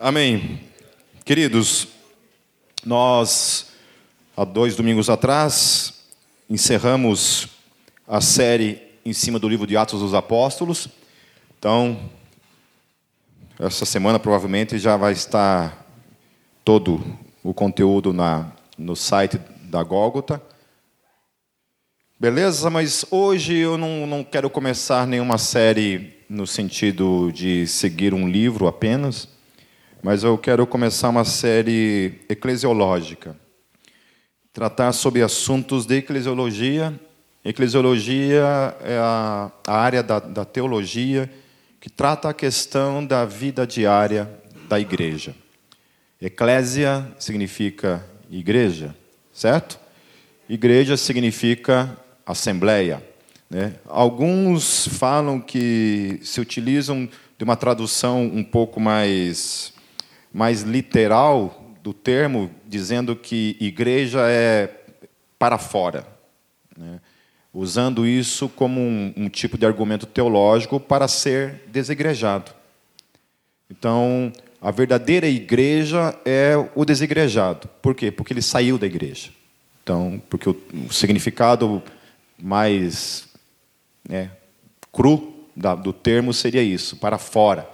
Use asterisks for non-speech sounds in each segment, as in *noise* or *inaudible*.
Amém. Queridos, nós, há dois domingos atrás, encerramos a série em cima do livro de Atos dos Apóstolos. Então, essa semana provavelmente já vai estar todo o conteúdo na, no site da Gólgota. Beleza? Mas hoje eu não, não quero começar nenhuma série no sentido de seguir um livro apenas mas eu quero começar uma série eclesiológica. Tratar sobre assuntos de eclesiologia. Eclesiologia é a, área da, da teologia que trata a questão da vida diária da igreja. Eclésia significa igreja, certo? Igreja significa assembleia. Né? Alguns falam que se utilizam de uma tradução um pouco mais mais literal do termo, dizendo que igreja é para fora, né? usando isso como um, um tipo de argumento teológico para ser desigrejado. Então, a verdadeira igreja é o desigrejado. Por quê? Porque ele saiu da igreja. Então, porque o, o significado mais né, cru da, do termo seria isso, para fora,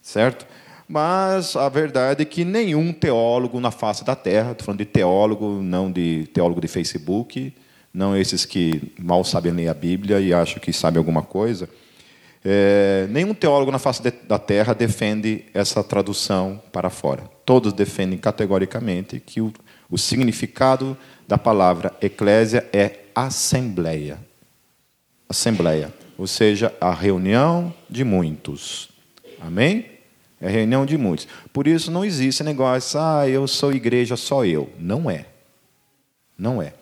certo? Mas a verdade é que nenhum teólogo na face da terra, estou falando de teólogo, não de teólogo de Facebook, não esses que mal sabem ler a Bíblia e acham que sabem alguma coisa, é, nenhum teólogo na face de, da terra defende essa tradução para fora. Todos defendem categoricamente que o, o significado da palavra eclésia é assembleia. Assembleia, ou seja, a reunião de muitos. Amém? É reunião de muitos. Por isso não existe negócio, ah, eu sou igreja só eu. Não é. Não é.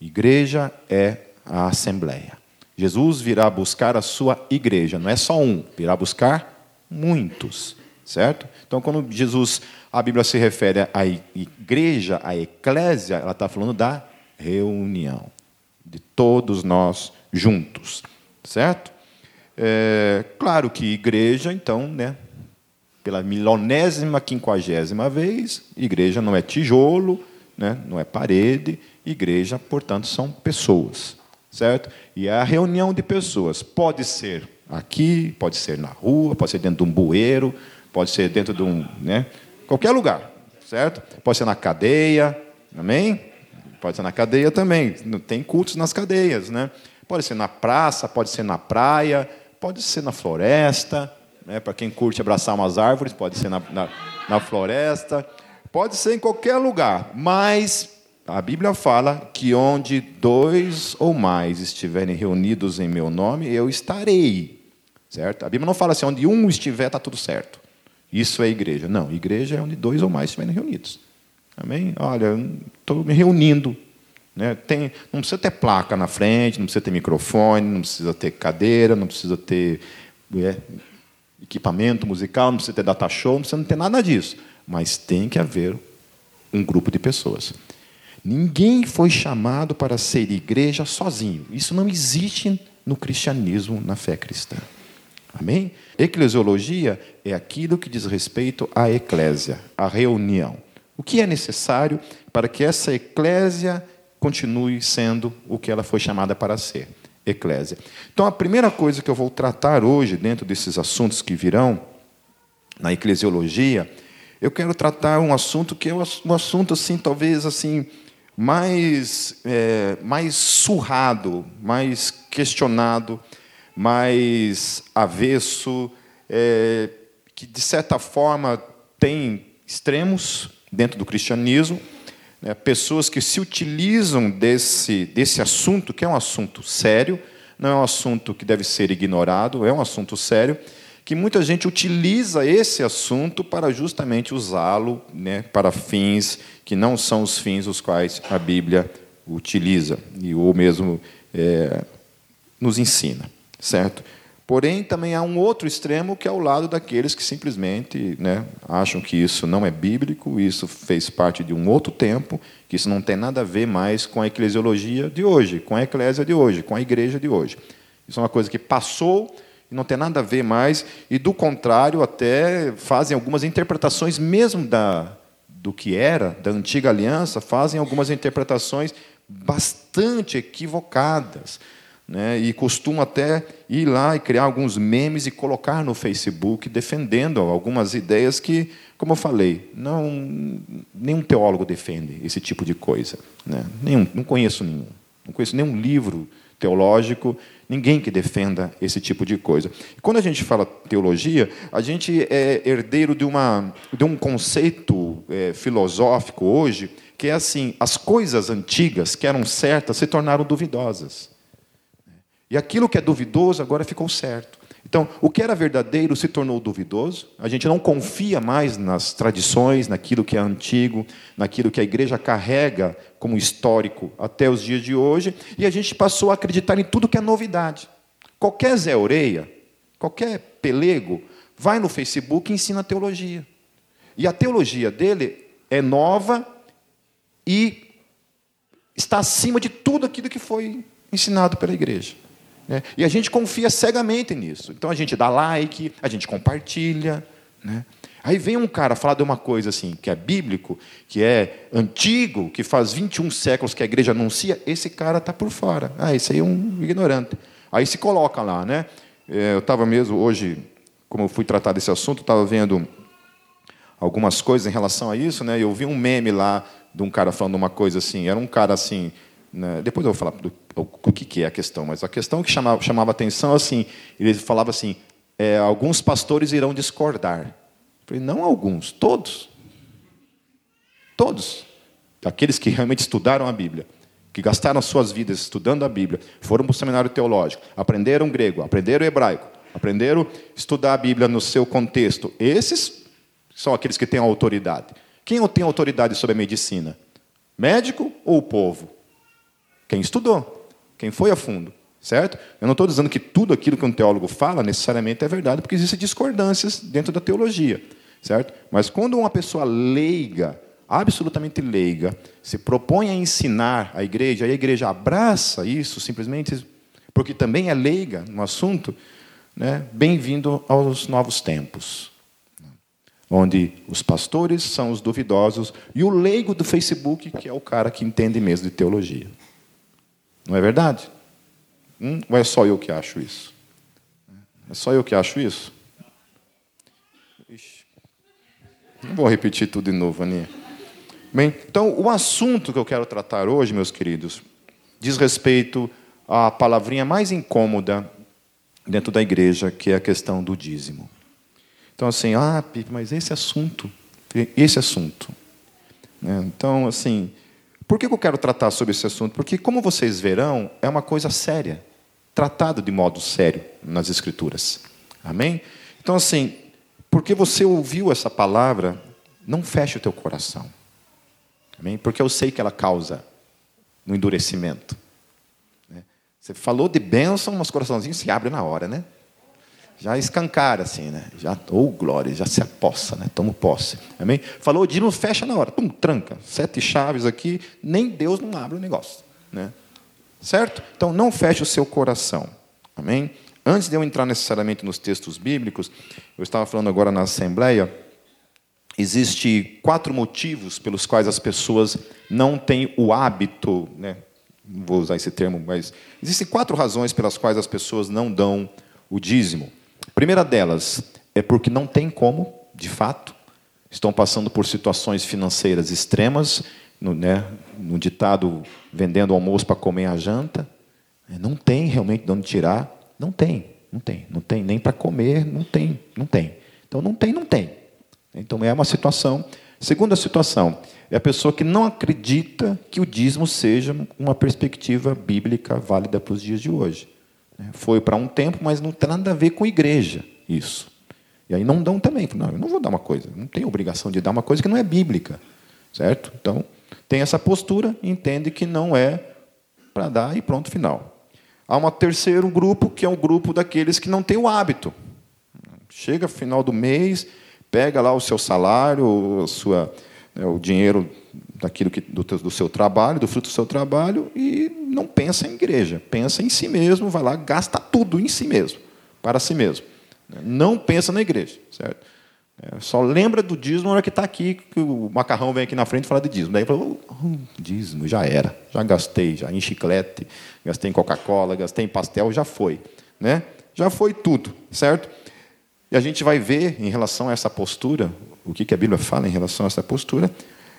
Igreja é a assembleia. Jesus virá buscar a sua igreja, não é só um, virá buscar muitos, certo? Então, quando Jesus, a Bíblia se refere à igreja, à eclésia, ela está falando da reunião, de todos nós juntos, certo? É, claro que igreja, então, né, pela milionésima, quinquagésima vez, igreja não é tijolo, né? não é parede, igreja, portanto, são pessoas, certo? E é a reunião de pessoas. Pode ser aqui, pode ser na rua, pode ser dentro de um bueiro, pode ser dentro de um, né? qualquer lugar, certo? Pode ser na cadeia, amém? Pode ser na cadeia também. Tem cultos nas cadeias, né? Pode ser na praça, pode ser na praia, pode ser na floresta, né? Para quem curte abraçar umas árvores, pode ser na, na, na floresta, pode ser em qualquer lugar, mas a Bíblia fala que onde dois ou mais estiverem reunidos em meu nome, eu estarei. Certo? A Bíblia não fala assim, onde um estiver, está tudo certo. Isso é igreja. Não, igreja é onde dois ou mais estiverem reunidos. Amém? Olha, estou me reunindo. Né? Tem, não precisa ter placa na frente, não precisa ter microfone, não precisa ter cadeira, não precisa ter é, equipamento musical, não precisa ter data show, não precisa não ter nada disso. Mas tem que haver um grupo de pessoas. Ninguém foi chamado para ser igreja sozinho. Isso não existe no cristianismo, na fé cristã. Amém? Eclesiologia é aquilo que diz respeito à eclésia, à reunião. O que é necessário para que essa eclésia continue sendo o que ela foi chamada para ser? Eclésia. Então, a primeira coisa que eu vou tratar hoje, dentro desses assuntos que virão na eclesiologia, eu quero tratar um assunto que é um assunto, assim, talvez, assim, mais, é, mais surrado, mais questionado, mais avesso, é, que, de certa forma, tem extremos dentro do cristianismo, né, pessoas que se utilizam desse, desse assunto, que é um assunto sério, não é um assunto que deve ser ignorado, é um assunto sério, que muita gente utiliza esse assunto para justamente usá-lo né, para fins que não são os fins os quais a Bíblia utiliza, e ou mesmo é, nos ensina, certo? Porém, também há um outro extremo que é o lado daqueles que simplesmente né, acham que isso não é bíblico, isso fez parte de um outro tempo, que isso não tem nada a ver mais com a eclesiologia de hoje, com a eclésia de hoje, com a igreja de hoje. Isso é uma coisa que passou e não tem nada a ver mais, e do contrário, até fazem algumas interpretações mesmo da, do que era, da antiga aliança, fazem algumas interpretações bastante equivocadas. Né? E costumam até ir lá e criar alguns memes e colocar no Facebook, defendendo algumas ideias que, como eu falei, não, nenhum teólogo defende esse tipo de coisa. Né? Nenhum, não conheço nenhum. Não conheço nenhum livro teológico, ninguém que defenda esse tipo de coisa. Quando a gente fala teologia, a gente é herdeiro de, uma, de um conceito é, filosófico hoje, que é assim: as coisas antigas que eram certas se tornaram duvidosas. E aquilo que é duvidoso agora ficou certo. Então, o que era verdadeiro se tornou duvidoso, a gente não confia mais nas tradições, naquilo que é antigo, naquilo que a igreja carrega como histórico até os dias de hoje, e a gente passou a acreditar em tudo que é novidade. Qualquer Zé Oreia, qualquer pelego, vai no Facebook e ensina teologia. E a teologia dele é nova e está acima de tudo aquilo que foi ensinado pela igreja. Né? E a gente confia cegamente nisso. Então a gente dá like, a gente compartilha. Né? Aí vem um cara falar de uma coisa assim, que é bíblico, que é antigo, que faz 21 séculos que a igreja anuncia, esse cara está por fora. Ah, esse aí é um ignorante. Aí se coloca lá, né? É, eu estava mesmo hoje, como eu fui tratar desse assunto, estava vendo algumas coisas em relação a isso, né? Eu vi um meme lá de um cara falando uma coisa assim, era um cara assim, né? depois eu vou falar do, o que é a questão, mas a questão que chamava, chamava atenção assim, ele falava assim, é, alguns pastores irão discordar. Eu falei, não alguns, todos. Todos. Aqueles que realmente estudaram a Bíblia, que gastaram suas vidas estudando a Bíblia, foram para o seminário teológico, aprenderam grego, aprenderam hebraico, aprenderam estudar a Bíblia no seu contexto. Esses são aqueles que têm autoridade. Quem tem autoridade sobre a medicina? Médico ou o povo? Quem estudou, quem foi a fundo, certo? Eu não estou dizendo que tudo aquilo que um teólogo fala necessariamente é verdade, porque existem discordâncias dentro da teologia, certo? Mas quando uma pessoa leiga, absolutamente leiga, se propõe a ensinar a igreja, e a igreja abraça isso simplesmente porque também é leiga no assunto, né? bem-vindo aos novos tempos onde os pastores são os duvidosos e o leigo do Facebook, que é o cara que entende mesmo de teologia. Não é verdade? Hum? Ou é só eu que acho isso? É só eu que acho isso? Não vou repetir tudo de novo, Aninha. Bem, então, o assunto que eu quero tratar hoje, meus queridos, diz respeito à palavrinha mais incômoda dentro da igreja, que é a questão do dízimo. Então, assim, ah, mas esse assunto, esse assunto. Né? Então, assim, por que eu quero tratar sobre esse assunto? Porque, como vocês verão, é uma coisa séria, tratado de modo sério nas Escrituras. Amém? Então, assim, porque você ouviu essa palavra, não feche o teu coração. Amém? Porque eu sei que ela causa um endurecimento. Né? Você falou de bênção, mas coraçãozinho se abre na hora, né? Já escancara assim, né? Já, ou oh, glória, já se apossa, né? Toma posse. Amém? Falou de não fecha na hora, pum, tranca. Sete chaves aqui, nem Deus não abre o negócio, né? Certo? Então não feche o seu coração. Amém? Antes de eu entrar necessariamente nos textos bíblicos, eu estava falando agora na assembleia, existe quatro motivos pelos quais as pessoas não têm o hábito, né? Vou usar esse termo, mas existem quatro razões pelas quais as pessoas não dão o dízimo. Primeira delas é porque não tem como, de fato, estão passando por situações financeiras extremas, no, né, no ditado vendendo almoço para comer a janta, é, não tem realmente de onde tirar, não tem, não tem, não tem nem para comer, não tem, não tem. Então não tem, não tem. Então é uma situação. Segunda situação é a pessoa que não acredita que o dízimo seja uma perspectiva bíblica válida para os dias de hoje. Né? Foi para um tempo, mas não tem nada a ver com igreja isso. E aí não dão também. Não, eu não vou dar uma coisa, não tenho obrigação de dar uma coisa que não é bíblica. Certo? Então, tem essa postura, entende que não é para dar e pronto, final. Há um terceiro grupo, que é um grupo daqueles que não tem o hábito. Chega final do mês, pega lá o seu salário, a sua, né, o dinheiro daquilo que, do, do, seu trabalho, do fruto do seu trabalho, e não pensa em igreja, pensa em si mesmo, vai lá, gasta tudo em si mesmo. para si mesmo. Não pensa na igreja, certo? É, só lembra do dízimo na hora que está aqui, que o macarrão vem aqui na frente e fala de dízimo. Daí fala, oh, dízimo, já era, já gastei, já em chiclete, gastei em Coca-Cola, gastei em pastel, já foi. Né? Já foi tudo, certo? E a gente vai ver em relação a essa postura, o que, que a Bíblia fala em relação a essa postura.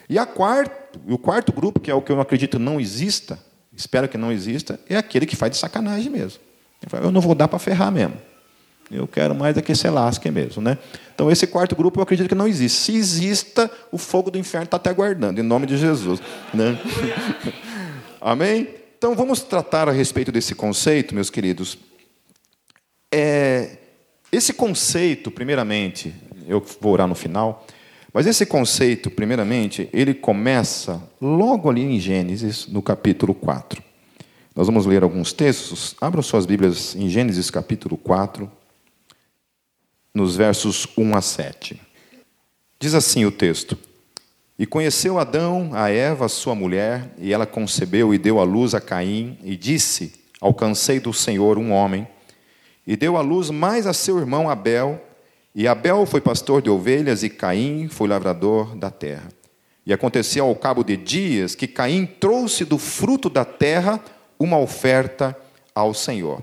E a quarto, o quarto grupo, que é o que eu acredito não exista, espero que não exista, é aquele que faz de sacanagem mesmo. Eu não vou dar para ferrar mesmo. Eu quero mais é que se lasque mesmo. Né? Então, esse quarto grupo eu acredito que não existe. Se exista, o fogo do inferno está até aguardando, em nome de Jesus. Né? *laughs* Amém? Então, vamos tratar a respeito desse conceito, meus queridos. É, esse conceito, primeiramente, eu vou orar no final, mas esse conceito, primeiramente, ele começa logo ali em Gênesis, no capítulo 4. Nós vamos ler alguns textos. Abram suas Bíblias em Gênesis capítulo 4 nos versos 1 a 7. Diz assim o texto: E conheceu Adão a Eva, sua mulher, e ela concebeu e deu à luz a Caim, e disse: Alcancei do Senhor um homem. E deu à luz mais a seu irmão Abel, e Abel foi pastor de ovelhas, e Caim foi lavrador da terra. E aconteceu ao cabo de dias que Caim trouxe do fruto da terra uma oferta ao Senhor.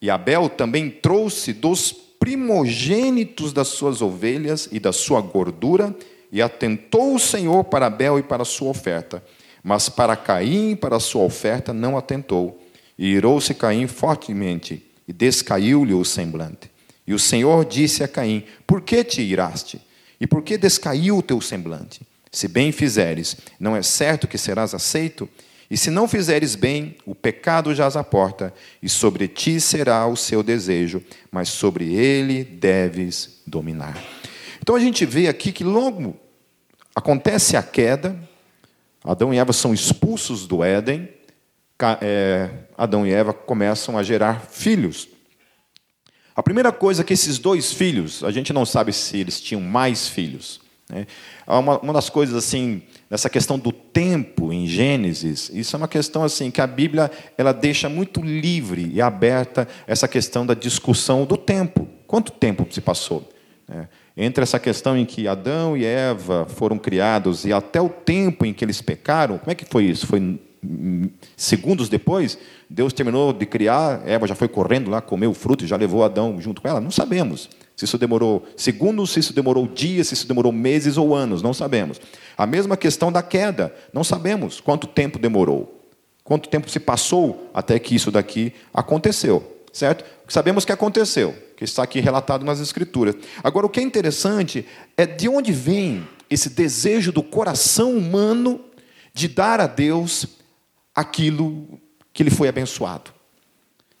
E Abel também trouxe dos primogênitos das suas ovelhas e da sua gordura, e atentou o Senhor para Abel e para a sua oferta. Mas para Caim, para a sua oferta, não atentou. E irou-se Caim fortemente, e descaiu-lhe o semblante. E o Senhor disse a Caim: Por que te iraste? E por que descaiu o teu semblante? Se bem fizeres, não é certo que serás aceito? E se não fizeres bem, o pecado jaz à porta, e sobre ti será o seu desejo, mas sobre ele deves dominar. Então a gente vê aqui que logo acontece a queda, Adão e Eva são expulsos do Éden, é, Adão e Eva começam a gerar filhos. A primeira coisa é que esses dois filhos, a gente não sabe se eles tinham mais filhos. Né? Uma, uma das coisas assim nessa questão do tempo em Gênesis, isso é uma questão assim que a Bíblia ela deixa muito livre e aberta essa questão da discussão do tempo. Quanto tempo se passou? É, entre essa questão em que Adão e Eva foram criados e até o tempo em que eles pecaram, como é que foi isso? Foi segundos depois? Deus terminou de criar, Eva já foi correndo lá, comeu o fruto e já levou Adão junto com ela? Não sabemos. Se isso demorou segundos, se isso demorou dias, se isso demorou meses ou anos, não sabemos. A mesma questão da queda, não sabemos quanto tempo demorou, quanto tempo se passou até que isso daqui aconteceu, certo? Sabemos que aconteceu, que está aqui relatado nas Escrituras. Agora, o que é interessante é de onde vem esse desejo do coração humano de dar a Deus aquilo que lhe foi abençoado.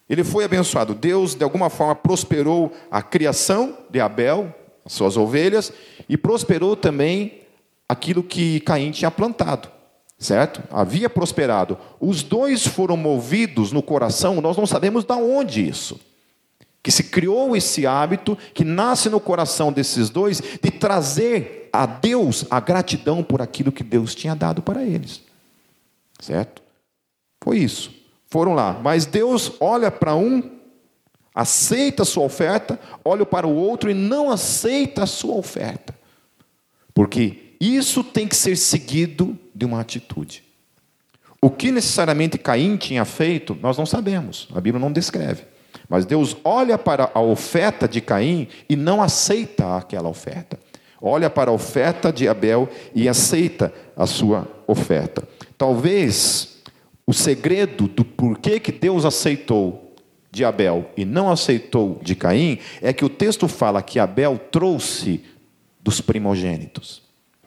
Ele foi abençoado. Deus, de alguma forma, prosperou a criação de Abel, as suas ovelhas, e prosperou também aquilo que Caim tinha plantado. Certo? Havia prosperado. Os dois foram movidos no coração, nós não sabemos de onde isso. Que se criou esse hábito que nasce no coração desses dois de trazer a Deus a gratidão por aquilo que Deus tinha dado para eles. Certo? Foi isso. Foram lá. Mas Deus olha para um, aceita a sua oferta, olha para o outro e não aceita a sua oferta. Porque isso tem que ser seguido de uma atitude. O que necessariamente Caim tinha feito, nós não sabemos, a Bíblia não descreve. Mas Deus olha para a oferta de Caim e não aceita aquela oferta. Olha para a oferta de Abel e aceita a sua oferta. Talvez o segredo do porquê que Deus aceitou de Abel e não aceitou de Caim é que o texto fala que Abel trouxe dos primogênitos.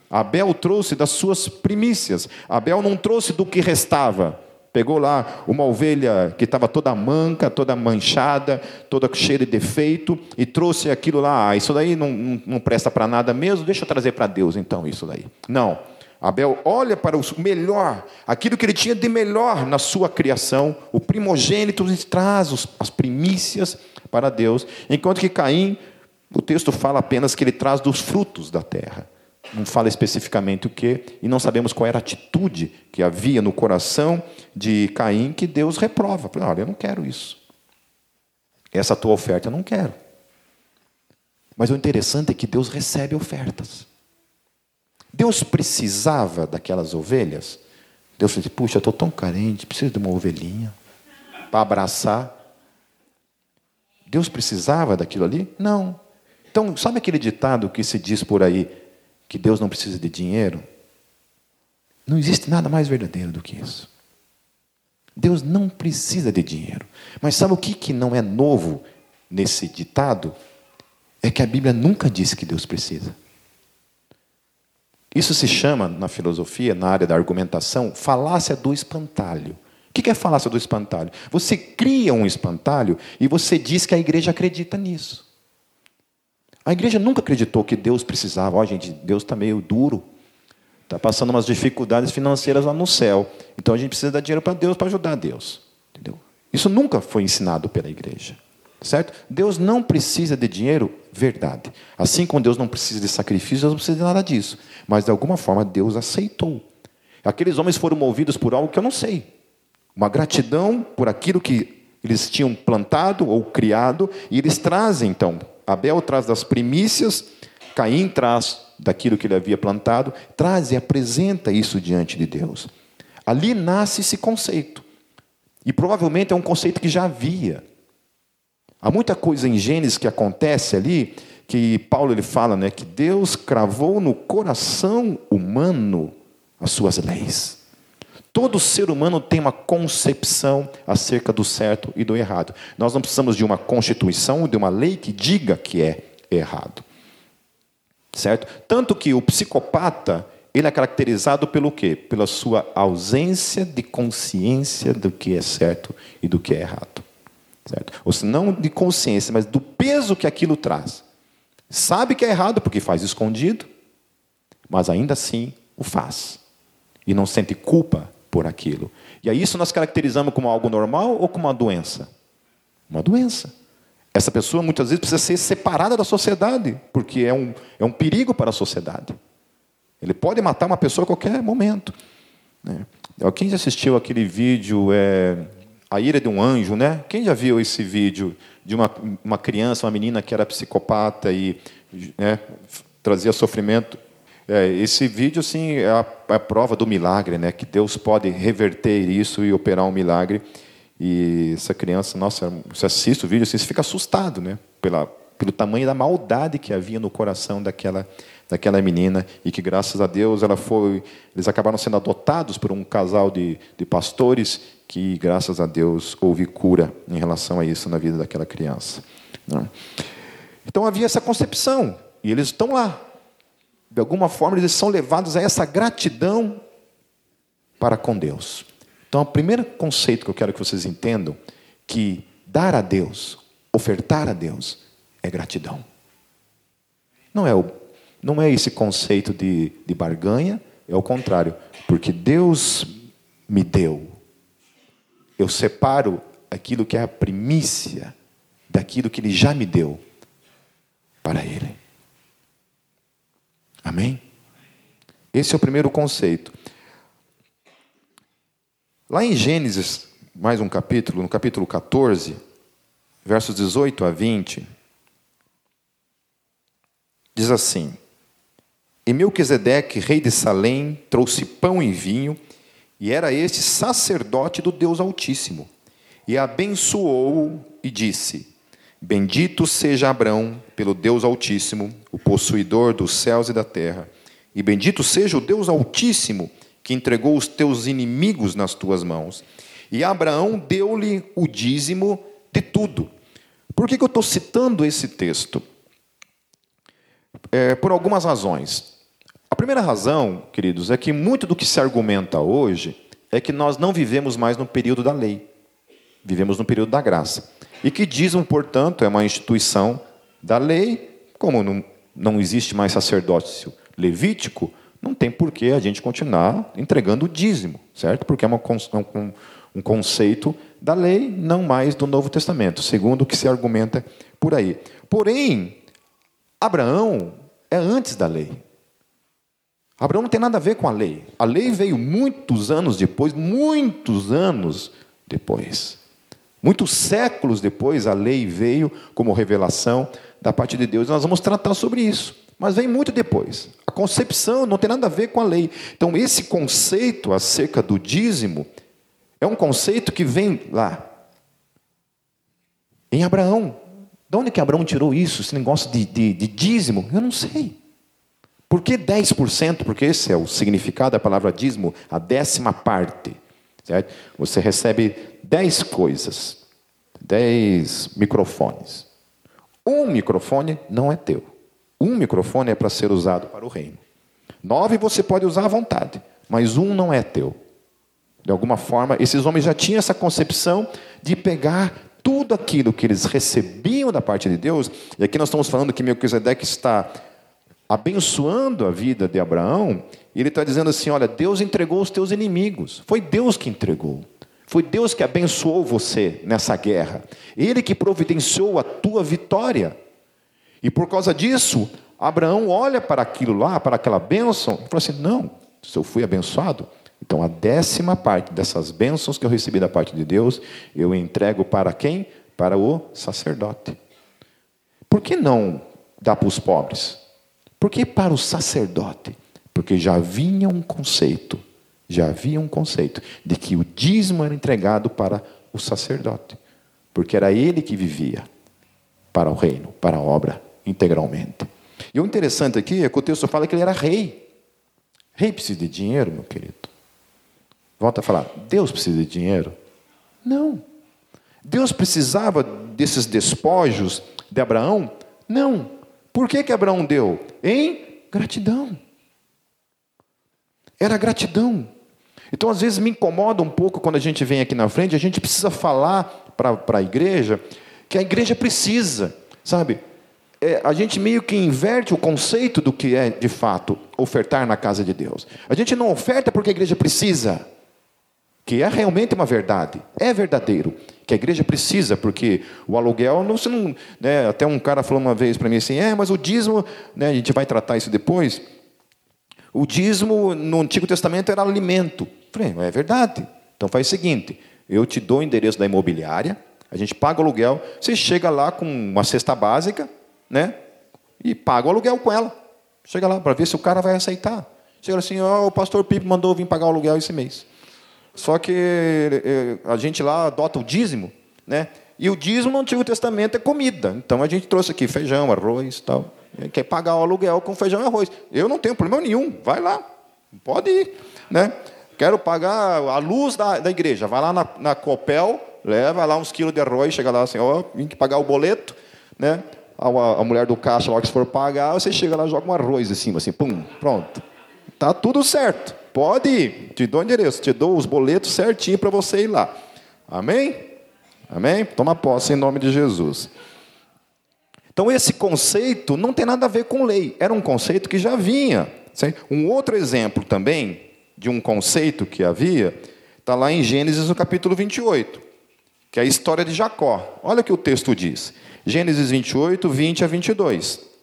Abel trouxe das suas primícias. Abel não trouxe do que restava. Pegou lá uma ovelha que estava toda manca, toda manchada, toda cheia de defeito, e trouxe aquilo lá. Ah, isso daí não, não, não presta para nada mesmo, deixa eu trazer para Deus então isso daí. Não. Abel olha para o melhor, aquilo que ele tinha de melhor na sua criação, o primogênito traz as primícias para Deus, enquanto que Caim, o texto fala apenas que ele traz dos frutos da terra. Não fala especificamente o que, e não sabemos qual era a atitude que havia no coração de Caim que Deus reprova. Olha, eu não quero isso. essa tua oferta eu não quero. Mas o interessante é que Deus recebe ofertas. Deus precisava daquelas ovelhas? Deus disse: Puxa, eu estou tão carente, preciso de uma ovelhinha para abraçar. Deus precisava daquilo ali? Não. Então, sabe aquele ditado que se diz por aí que Deus não precisa de dinheiro? Não existe nada mais verdadeiro do que isso. Deus não precisa de dinheiro. Mas sabe o que, que não é novo nesse ditado? É que a Bíblia nunca disse que Deus precisa. Isso se chama, na filosofia, na área da argumentação, falácia do espantalho. O que é falácia do espantalho? Você cria um espantalho e você diz que a igreja acredita nisso. A igreja nunca acreditou que Deus precisava. Ó, oh, gente, Deus está meio duro. Está passando umas dificuldades financeiras lá no céu. Então a gente precisa dar dinheiro para Deus para ajudar Deus. Entendeu? Isso nunca foi ensinado pela igreja. Certo? Deus não precisa de dinheiro, verdade. Assim como Deus não precisa de sacrifício, Deus não precisa de nada disso. Mas de alguma forma Deus aceitou. Aqueles homens foram movidos por algo que eu não sei. Uma gratidão por aquilo que eles tinham plantado ou criado, e eles trazem então. Abel traz das primícias, Caim traz daquilo que ele havia plantado, traz e apresenta isso diante de Deus. Ali nasce esse conceito. E provavelmente é um conceito que já havia. Há muita coisa em Gênesis que acontece ali, que Paulo ele fala, né, que Deus cravou no coração humano as suas leis. Todo ser humano tem uma concepção acerca do certo e do errado. Nós não precisamos de uma constituição, de uma lei que diga que é errado. Certo? Tanto que o psicopata, ele é caracterizado pelo quê? Pela sua ausência de consciência do que é certo e do que é errado. Certo? Ou seja, não de consciência, mas do peso que aquilo traz. Sabe que é errado porque faz escondido, mas ainda assim o faz. E não sente culpa por aquilo. E aí isso nós caracterizamos como algo normal ou como uma doença? Uma doença. Essa pessoa muitas vezes precisa ser separada da sociedade, porque é um, é um perigo para a sociedade. Ele pode matar uma pessoa a qualquer momento. Né? Quem já assistiu aquele vídeo, é, A Ira de um Anjo, né? Quem já viu esse vídeo de uma, uma criança, uma menina que era psicopata e né, trazia sofrimento? É, esse vídeo, assim, é a, é a prova do milagre, né? Que Deus pode reverter isso e operar um milagre. E essa criança, nossa, você assiste o vídeo assim, você fica assustado, né? Pela, pelo tamanho da maldade que havia no coração daquela, daquela menina e que graças a Deus ela foi, eles acabaram sendo adotados por um casal de, de pastores que graças a Deus houve cura em relação a isso na vida daquela criança. Né? Então havia essa concepção e eles estão lá. De alguma forma eles são levados a essa gratidão para com Deus. Então, o primeiro conceito que eu quero que vocês entendam que dar a Deus, ofertar a Deus, é gratidão. Não é, o, não é esse conceito de, de barganha, é o contrário. Porque Deus me deu. Eu separo aquilo que é a primícia daquilo que Ele já me deu para Ele. Amém? Esse é o primeiro conceito. Lá em Gênesis, mais um capítulo, no capítulo 14, versos 18 a 20, diz assim: E Melquisedeque, rei de Salém, trouxe pão e vinho, e era este sacerdote do Deus Altíssimo. E abençoou e disse: Bendito seja Abrão pelo Deus Altíssimo, o possuidor dos céus e da terra, e bendito seja o Deus Altíssimo que entregou os teus inimigos nas tuas mãos. E Abraão deu-lhe o dízimo de tudo. Por que, que eu estou citando esse texto? É, por algumas razões. A primeira razão, queridos, é que muito do que se argumenta hoje é que nós não vivemos mais no período da lei, vivemos no período da graça. E que dízimo, portanto, é uma instituição da lei, como não, não existe mais sacerdócio levítico, não tem por que a gente continuar entregando o dízimo, certo? Porque é uma, um, um conceito da lei, não mais do Novo Testamento, segundo o que se argumenta por aí. Porém, Abraão é antes da lei. Abraão não tem nada a ver com a lei. A lei veio muitos anos depois, muitos anos depois. Muitos séculos depois, a lei veio como revelação da parte de Deus. Nós vamos tratar sobre isso. Mas vem muito depois. A concepção não tem nada a ver com a lei. Então, esse conceito acerca do dízimo é um conceito que vem lá, em Abraão. De onde que Abraão tirou isso, esse negócio de, de, de dízimo? Eu não sei. Por que 10%? Porque esse é o significado da palavra dízimo, a décima parte. Certo? Você recebe 10 coisas, 10 microfones. Um microfone não é teu. Um microfone é para ser usado para o reino. Nove você pode usar à vontade, mas um não é teu. De alguma forma, esses homens já tinham essa concepção de pegar tudo aquilo que eles recebiam da parte de Deus, e aqui nós estamos falando que Melquisedeque está abençoando a vida de Abraão, ele está dizendo assim: olha, Deus entregou os teus inimigos, foi Deus que entregou. Foi Deus que abençoou você nessa guerra. Ele que providenciou a tua vitória. E por causa disso, Abraão olha para aquilo lá, para aquela bênção, e fala assim: não, se eu fui abençoado, então a décima parte dessas bênçãos que eu recebi da parte de Deus, eu entrego para quem? Para o sacerdote. Por que não dá para os pobres? Por que para o sacerdote? Porque já vinha um conceito, já havia um conceito de que o dízimo era entregado para o sacerdote, porque era ele que vivia para o reino, para a obra integralmente. E o interessante aqui é que o texto fala que ele era rei. Rei precisa de dinheiro, meu querido. Volta a falar, Deus precisa de dinheiro? Não. Deus precisava desses despojos de Abraão? Não. Por que, que Abraão deu? Em gratidão. Era gratidão. Então, às vezes, me incomoda um pouco quando a gente vem aqui na frente, a gente precisa falar para a igreja que a igreja precisa, sabe? É, a gente meio que inverte o conceito do que é, de fato, ofertar na casa de Deus. A gente não oferta porque a igreja precisa que é realmente uma verdade, é verdadeiro, que a igreja precisa, porque o aluguel, não, você não, né, até um cara falou uma vez para mim assim, é, mas o dízimo, né, a gente vai tratar isso depois, o dízimo no Antigo Testamento era alimento. Falei, é verdade, então faz o seguinte, eu te dou o endereço da imobiliária, a gente paga o aluguel, você chega lá com uma cesta básica, né, e paga o aluguel com ela, chega lá para ver se o cara vai aceitar. Chega assim, oh, o pastor Pipe mandou vir pagar o aluguel esse mês. Só que eh, a gente lá adota o dízimo, né? E o dízimo no Antigo Testamento é comida. Então a gente trouxe aqui feijão, arroz, tal. Quer pagar o aluguel com feijão e arroz? Eu não tenho problema nenhum. Vai lá, pode ir, né? Quero pagar a luz da, da igreja. Vai lá na, na Copel, leva lá uns quilos de arroz, chega lá assim, ó, vim que pagar o boleto, né? A, a, mulher do caixa, logo que for pagar, você chega lá, joga um arroz em cima, assim, pum, pronto. Tá tudo certo. Pode ir, te dou o endereço, te dou os boletos certinho para você ir lá. Amém? Amém? Toma posse em nome de Jesus. Então, esse conceito não tem nada a ver com lei, era um conceito que já vinha. Um outro exemplo também de um conceito que havia está lá em Gênesis, no capítulo 28, que é a história de Jacó. Olha o que o texto diz. Gênesis 28, 20 a 22.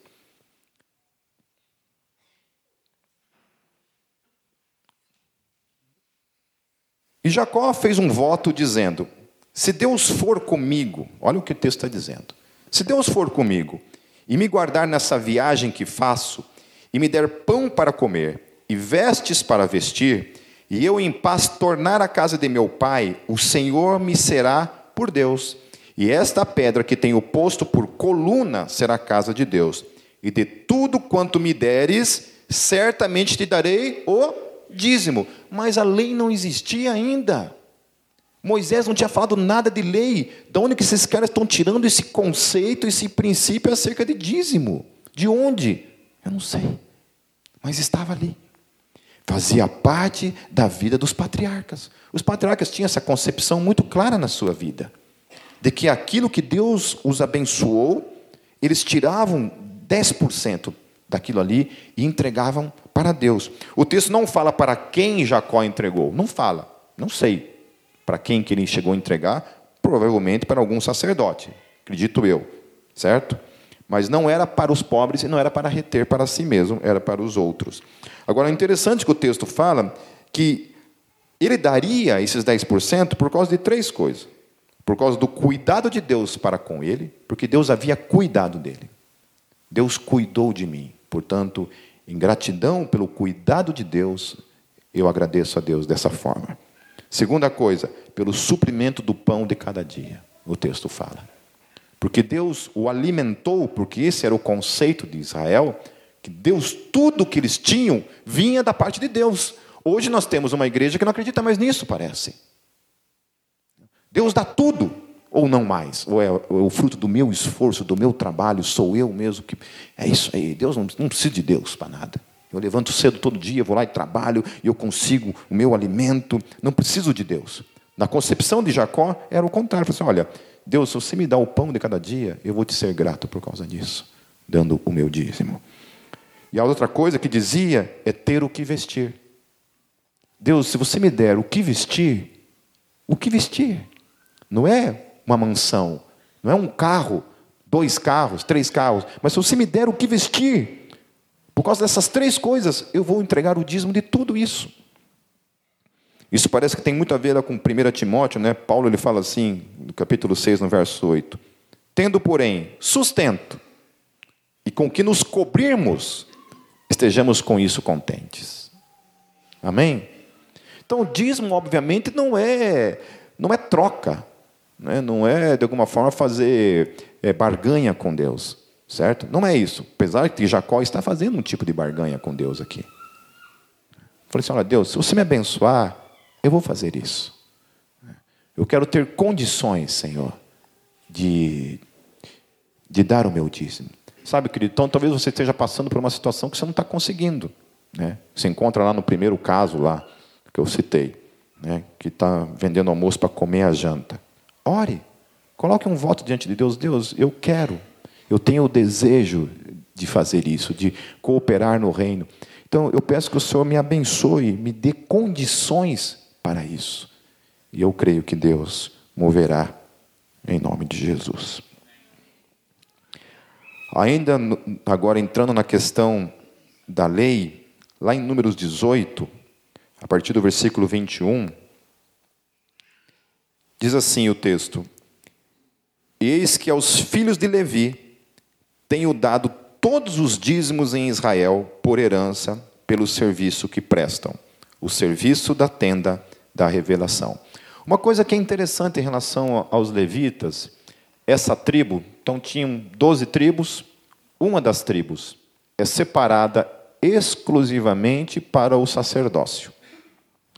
E Jacó fez um voto dizendo: Se Deus for comigo, olha o que o texto está dizendo. Se Deus for comigo e me guardar nessa viagem que faço, e me der pão para comer e vestes para vestir, e eu em paz tornar a casa de meu pai, o Senhor me será por Deus. E esta pedra que tenho posto por coluna será a casa de Deus. E de tudo quanto me deres, certamente te darei o dízimo, mas a lei não existia ainda. Moisés não tinha falado nada de lei. De onde que esses caras estão tirando esse conceito, esse princípio acerca de dízimo? De onde? Eu não sei. Mas estava ali. Fazia parte da vida dos patriarcas. Os patriarcas tinham essa concepção muito clara na sua vida. De que aquilo que Deus os abençoou, eles tiravam 10% daquilo ali e entregavam para Deus. O texto não fala para quem Jacó entregou, não fala, não sei para quem que ele chegou a entregar, provavelmente para algum sacerdote, acredito eu, certo? Mas não era para os pobres e não era para reter para si mesmo, era para os outros. Agora, é interessante que o texto fala que ele daria esses 10% por causa de três coisas. por causa do cuidado de Deus para com ele, porque Deus havia cuidado dele. Deus cuidou de mim. Portanto, em gratidão pelo cuidado de Deus, eu agradeço a Deus dessa forma. Segunda coisa, pelo suprimento do pão de cada dia, o texto fala. Porque Deus o alimentou, porque esse era o conceito de Israel, que Deus, tudo que eles tinham, vinha da parte de Deus. Hoje nós temos uma igreja que não acredita mais nisso, parece. Deus dá tudo, ou não mais, ou é, o fruto do meu esforço, do meu trabalho, sou eu mesmo que. É isso aí, Deus não, não precisa de Deus para nada. Eu levanto cedo todo dia, vou lá e trabalho, e eu consigo o meu alimento, não preciso de Deus. Na concepção de Jacó era o contrário. Ele assim: olha, Deus, se você me dá o pão de cada dia, eu vou te ser grato por causa disso, dando o meu dízimo. E a outra coisa que dizia é ter o que vestir. Deus, se você me der o que vestir, o que vestir? Não é uma mansão, não é um carro, dois carros, três carros, mas se você me der o que vestir, por causa dessas três coisas, eu vou entregar o dízimo de tudo isso. Isso parece que tem muito a ver com 1 Timóteo, né? Paulo ele fala assim, no capítulo 6, no verso 8: Tendo, porém, sustento, e com que nos cobrirmos, estejamos com isso contentes. Amém? Então, o dízimo, obviamente, não é, não é troca, né? não é, de alguma forma, fazer é, barganha com Deus, certo? Não é isso. Apesar que Jacó está fazendo um tipo de barganha com Deus aqui. Falei assim: olha, Deus, se você me abençoar, eu vou fazer isso. Eu quero ter condições, Senhor, de, de dar o meu dízimo. Sabe, querido, então talvez você esteja passando por uma situação que você não está conseguindo. Né? Você encontra lá no primeiro caso lá que eu citei, né? que está vendendo almoço para comer a janta. Ore, coloque um voto diante de Deus. Deus, eu quero, eu tenho o desejo de fazer isso, de cooperar no reino. Então eu peço que o Senhor me abençoe, me dê condições para isso. E eu creio que Deus moverá em nome de Jesus. Ainda agora entrando na questão da lei, lá em Números 18, a partir do versículo 21, diz assim o texto: Eis que aos filhos de Levi tenho dado todos os dízimos em Israel por herança pelo serviço que prestam, o serviço da tenda da revelação. Uma coisa que é interessante em relação aos levitas, essa tribo, então tinham 12 tribos, uma das tribos é separada exclusivamente para o sacerdócio.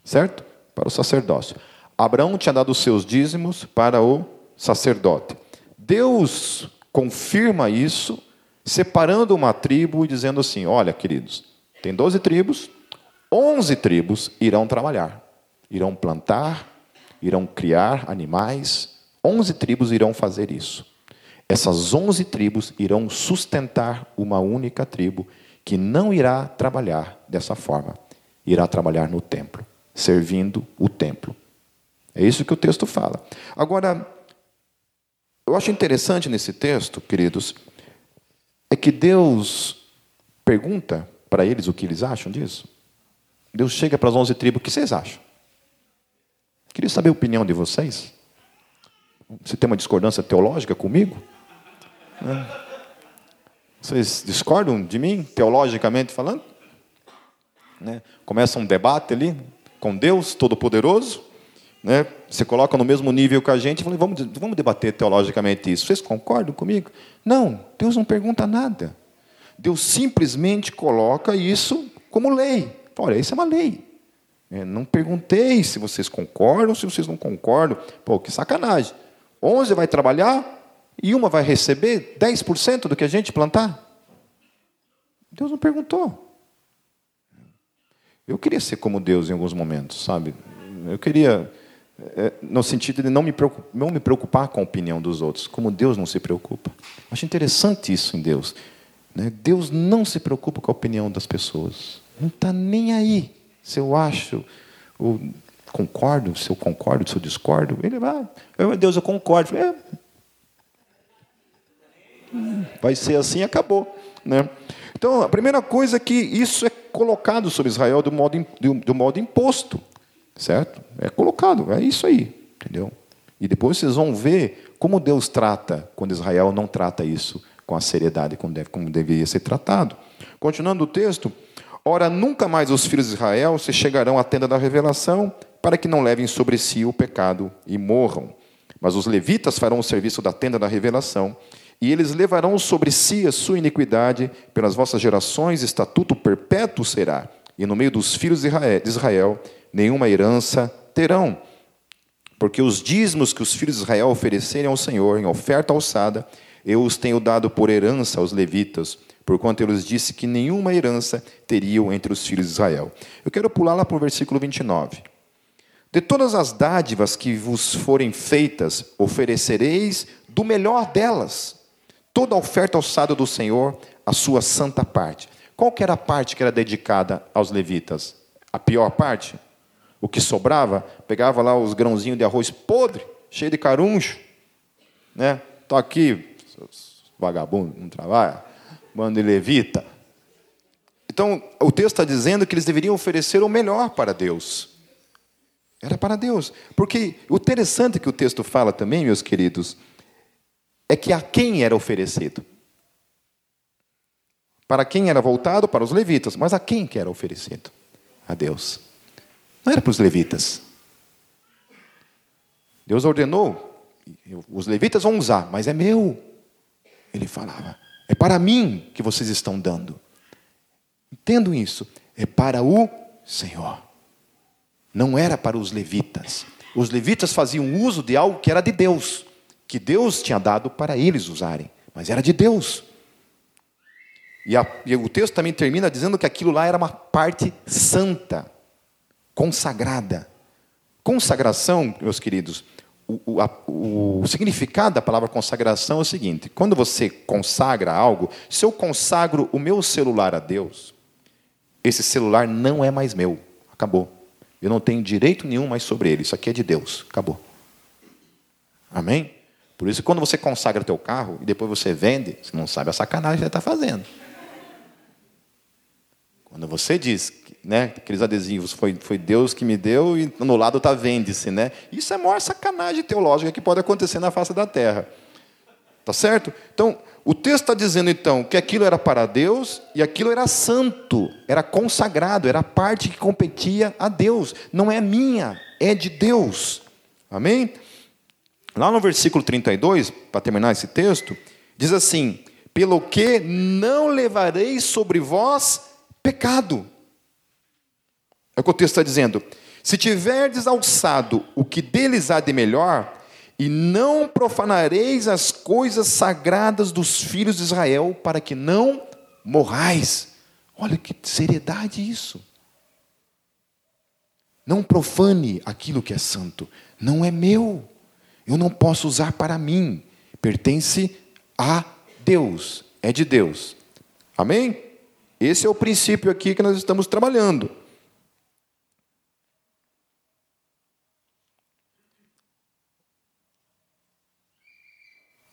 Certo? Para o sacerdócio. Abraão tinha dado os seus dízimos para o sacerdote. Deus confirma isso, separando uma tribo e dizendo assim: Olha, queridos, tem 12 tribos, 11 tribos irão trabalhar, irão plantar, irão criar animais, 11 tribos irão fazer isso. Essas 11 tribos irão sustentar uma única tribo que não irá trabalhar dessa forma, irá trabalhar no templo, servindo o templo. É isso que o texto fala. Agora, eu acho interessante nesse texto, queridos, é que Deus pergunta para eles o que eles acham disso. Deus chega para as onze tribos, o que vocês acham? Queria saber a opinião de vocês. Você tem uma discordância teológica comigo? Vocês discordam de mim, teologicamente falando? Né? Começa um debate ali com Deus Todo-Poderoso. Né? Você coloca no mesmo nível que a gente e fala, vamos, vamos debater teologicamente isso. Vocês concordam comigo? Não, Deus não pergunta nada. Deus simplesmente coloca isso como lei. Olha, isso é uma lei. É, não perguntei se vocês concordam, se vocês não concordam. Pô, que sacanagem. Onze vai trabalhar e uma vai receber 10% do que a gente plantar. Deus não perguntou. Eu queria ser como Deus em alguns momentos, sabe? Eu queria no sentido de não me, preocupar, não me preocupar com a opinião dos outros, como Deus não se preocupa. Acho interessante isso em Deus. Né? Deus não se preocupa com a opinião das pessoas. Não está nem aí se eu acho, ou concordo, se eu concordo, se eu discordo. Ele vai, ah, Deus, eu concordo. É, vai ser assim e acabou. Né? Então, a primeira coisa é que isso é colocado sobre Israel do modo, do modo imposto. Certo? É colocado, é isso aí, entendeu? E depois vocês vão ver como Deus trata quando Israel não trata isso com a seriedade como, deve, como deveria ser tratado. Continuando o texto, ora, nunca mais os filhos de Israel se chegarão à tenda da revelação para que não levem sobre si o pecado e morram. Mas os levitas farão o serviço da tenda da revelação, e eles levarão sobre si a sua iniquidade, pelas vossas gerações, estatuto perpétuo será, e no meio dos filhos de Israel nenhuma herança terão. Porque os dízimos que os filhos de Israel oferecerem ao Senhor em oferta alçada, eu os tenho dado por herança aos levitas, porquanto eu lhes disse que nenhuma herança teriam entre os filhos de Israel. Eu quero pular lá para o versículo 29. De todas as dádivas que vos forem feitas, oferecereis do melhor delas, toda a oferta alçada do Senhor, a sua santa parte. Qual que era a parte que era dedicada aos levitas? A pior parte? O que sobrava? Pegava lá os grãozinhos de arroz podre, cheio de caruncho, né? Estou aqui, vagabundo, não trabalha, bando de levita. Então, o texto está dizendo que eles deveriam oferecer o melhor para Deus. Era para Deus. Porque o interessante que o texto fala também, meus queridos, é que a quem era oferecido? Para quem era voltado? Para os levitas. Mas a quem que era oferecido? A Deus. Não era para os levitas. Deus ordenou, os levitas vão usar, mas é meu. Ele falava, é para mim que vocês estão dando. Entendo isso. É para o Senhor não era para os levitas. Os levitas faziam uso de algo que era de Deus, que Deus tinha dado para eles usarem, mas era de Deus. E, a, e o texto também termina dizendo que aquilo lá era uma parte santa, consagrada. Consagração, meus queridos, o, a, o, significado da palavra consagração é o seguinte: quando você consagra algo, se eu consagro o meu celular a Deus, esse celular não é mais meu, acabou. Eu não tenho direito nenhum mais sobre ele. Isso aqui é de Deus. Acabou. Amém? Por isso, quando você consagra teu carro e depois você vende, você não sabe a sacanagem que você está fazendo. Você diz, né, aqueles adesivos, foi, foi Deus que me deu e no lado está vende-se, né? Isso é a maior sacanagem teológica que pode acontecer na face da terra. Tá certo? Então, o texto está dizendo então que aquilo era para Deus e aquilo era santo, era consagrado, era parte que competia a Deus. Não é minha, é de Deus. Amém? Lá no versículo 32, para terminar esse texto, diz assim: Pelo que não levareis sobre vós pecado. É o que o texto está dizendo. Se tiverdes alçado o que deles há de melhor, e não profanareis as coisas sagradas dos filhos de Israel, para que não morrais. Olha que seriedade isso. Não profane aquilo que é santo. Não é meu. Eu não posso usar para mim. Pertence a Deus. É de Deus. Amém? Esse é o princípio aqui que nós estamos trabalhando.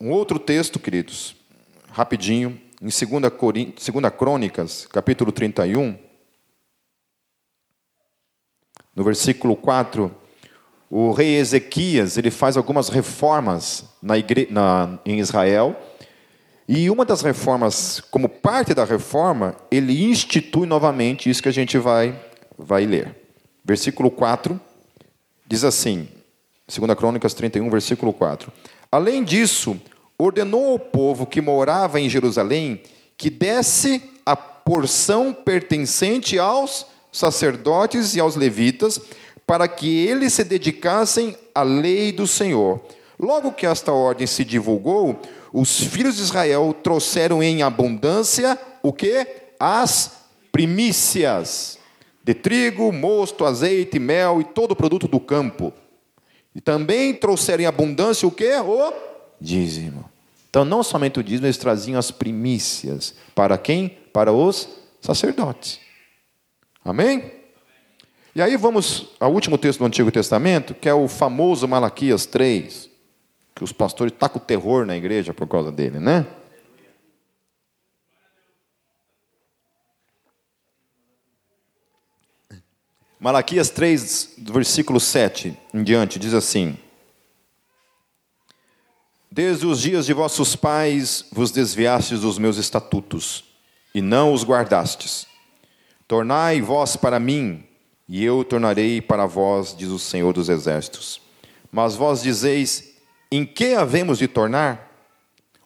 Um outro texto, queridos, rapidinho, em 2, Crônicas, capítulo 31, no versículo 4, o rei Ezequias ele faz algumas reformas na igre... na... em Israel, e uma das reformas, como parte da reforma, ele institui novamente isso que a gente vai, vai ler. Versículo 4 diz assim, 2 Crônicas 31, versículo 4. Além disso, ordenou ao povo que morava em Jerusalém que desse a porção pertencente aos sacerdotes e aos levitas, para que eles se dedicassem à lei do Senhor. Logo que esta ordem se divulgou, os filhos de Israel trouxeram em abundância o que? As primícias de trigo, mosto, azeite, mel e todo o produto do campo. E também trouxeram em abundância o que? O dízimo. Então, não somente o dízimo, eles traziam as primícias. Para quem? Para os sacerdotes. Amém? E aí vamos ao último texto do Antigo Testamento, que é o famoso Malaquias 3, que os pastores tacam o terror na igreja por causa dele, né? Malaquias 3, versículo 7 em diante, diz assim: Desde os dias de vossos pais vos desviastes dos meus estatutos, e não os guardastes. Tornai vós para mim, e eu tornarei para vós, diz o Senhor dos Exércitos. Mas vós dizeis: Em que havemos de tornar?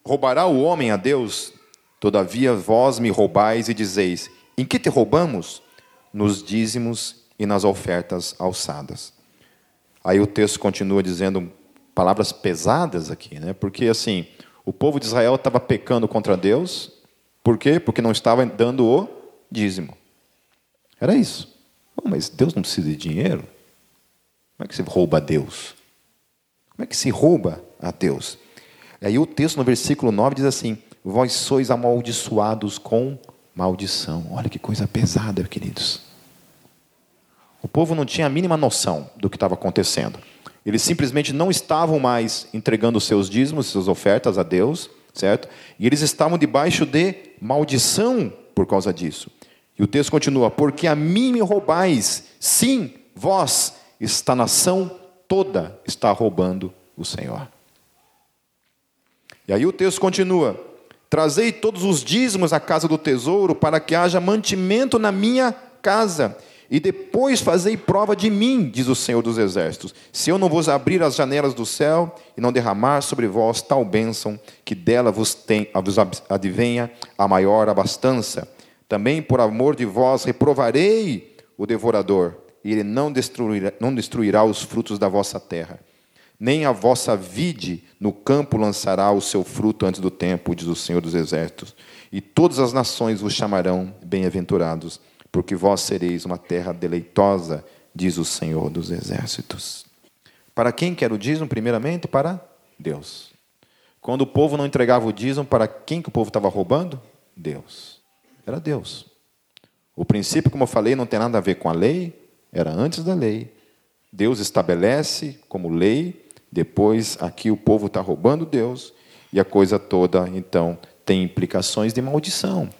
Roubará o homem a Deus? Todavia vós me roubais e dizeis: Em que te roubamos? Nos dízimos e nas ofertas alçadas. Aí o texto continua dizendo palavras pesadas aqui, né? Porque assim, o povo de Israel estava pecando contra Deus, por quê? Porque não estava dando o dízimo. Era isso. Oh, mas Deus não precisa de dinheiro? Como é que se rouba a Deus? Como é que se rouba a Deus? Aí o texto no versículo 9 diz assim: Vós sois amaldiçoados com maldição. Olha que coisa pesada, queridos. O povo não tinha a mínima noção do que estava acontecendo. Eles simplesmente não estavam mais entregando seus dízimos, suas ofertas a Deus, certo? E eles estavam debaixo de maldição por causa disso. E o texto continua: Porque a mim me roubais, sim, vós, esta nação toda está roubando o Senhor. E aí o texto continua: Trazei todos os dízimos à casa do tesouro, para que haja mantimento na minha casa e depois fazei prova de mim, diz o Senhor dos Exércitos, se eu não vos abrir as janelas do céu e não derramar sobre vós tal bênção, que dela vos, tem, vos advenha a maior abastança. Também por amor de vós reprovarei o devorador, e ele não destruirá, não destruirá os frutos da vossa terra. Nem a vossa vide no campo lançará o seu fruto antes do tempo, diz o Senhor dos Exércitos. E todas as nações vos chamarão bem-aventurados porque vós sereis uma terra deleitosa, diz o Senhor dos Exércitos. Para quem quer o dízimo? Primeiramente, para Deus. Quando o povo não entregava o dízimo, para quem que o povo estava roubando? Deus. Era Deus. O princípio, como eu falei, não tem nada a ver com a lei, era antes da lei. Deus estabelece como lei, depois aqui o povo está roubando Deus, e a coisa toda, então, tem implicações de maldição.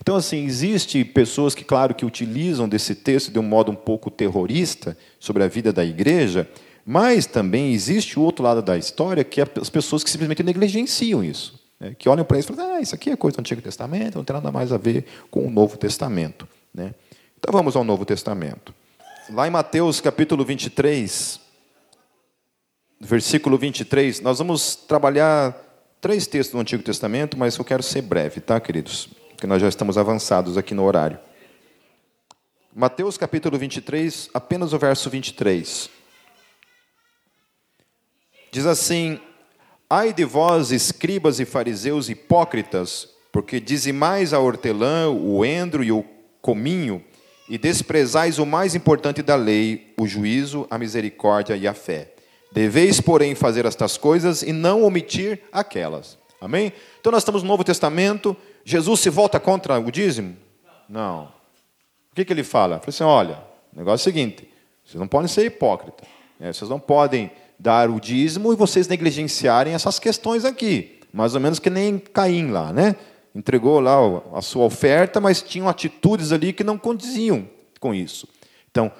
Então, assim, existe pessoas que, claro, que utilizam desse texto de um modo um pouco terrorista sobre a vida da igreja, mas também existe o outro lado da história, que é as pessoas que simplesmente negligenciam isso. Né? Que olham para isso e falam, ah, isso aqui é coisa do Antigo Testamento, não tem nada mais a ver com o Novo Testamento. Né? Então vamos ao Novo Testamento. Lá em Mateus capítulo 23, versículo 23, nós vamos trabalhar três textos do Antigo Testamento, mas eu quero ser breve, tá, queridos? porque nós já estamos avançados aqui no horário. Mateus capítulo 23, apenas o verso 23. Diz assim: Ai de vós, escribas e fariseus hipócritas, porque dizimais a hortelã, o endro e o cominho, e desprezais o mais importante da lei, o juízo, a misericórdia e a fé. Deveis, porém, fazer estas coisas e não omitir aquelas. Amém? Então nós estamos no Novo Testamento, Jesus se volta contra o dízimo? Não. O que, que ele fala? Ele fala assim: olha, o negócio é o seguinte: vocês não podem ser hipócritas. Né? Vocês não podem dar o dízimo e vocês negligenciarem essas questões aqui. Mais ou menos que nem Caim lá, né? Entregou lá a sua oferta, mas tinham atitudes ali que não condiziam com isso. Então,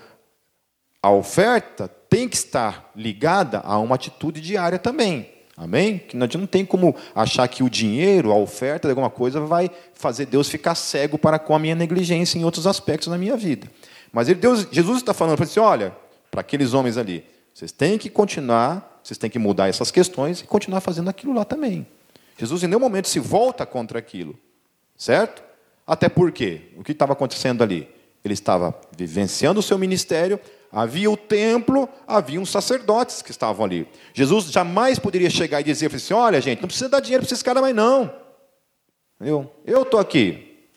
a oferta tem que estar ligada a uma atitude diária também. Amém? Que não tem como achar que o dinheiro, a oferta de alguma coisa vai fazer Deus ficar cego para com a minha negligência em outros aspectos da minha vida. Mas ele, Deus, Jesus está falando para assim, olha, para aqueles homens ali, vocês têm que continuar, vocês têm que mudar essas questões e continuar fazendo aquilo lá também. Jesus em nenhum momento se volta contra aquilo, certo? Até porque o que estava acontecendo ali? Ele estava vivenciando o seu ministério, Havia o templo, havia uns sacerdotes que estavam ali. Jesus jamais poderia chegar e dizer assim: olha, gente, não precisa dar dinheiro para esses caras mais, não. Eu estou aqui.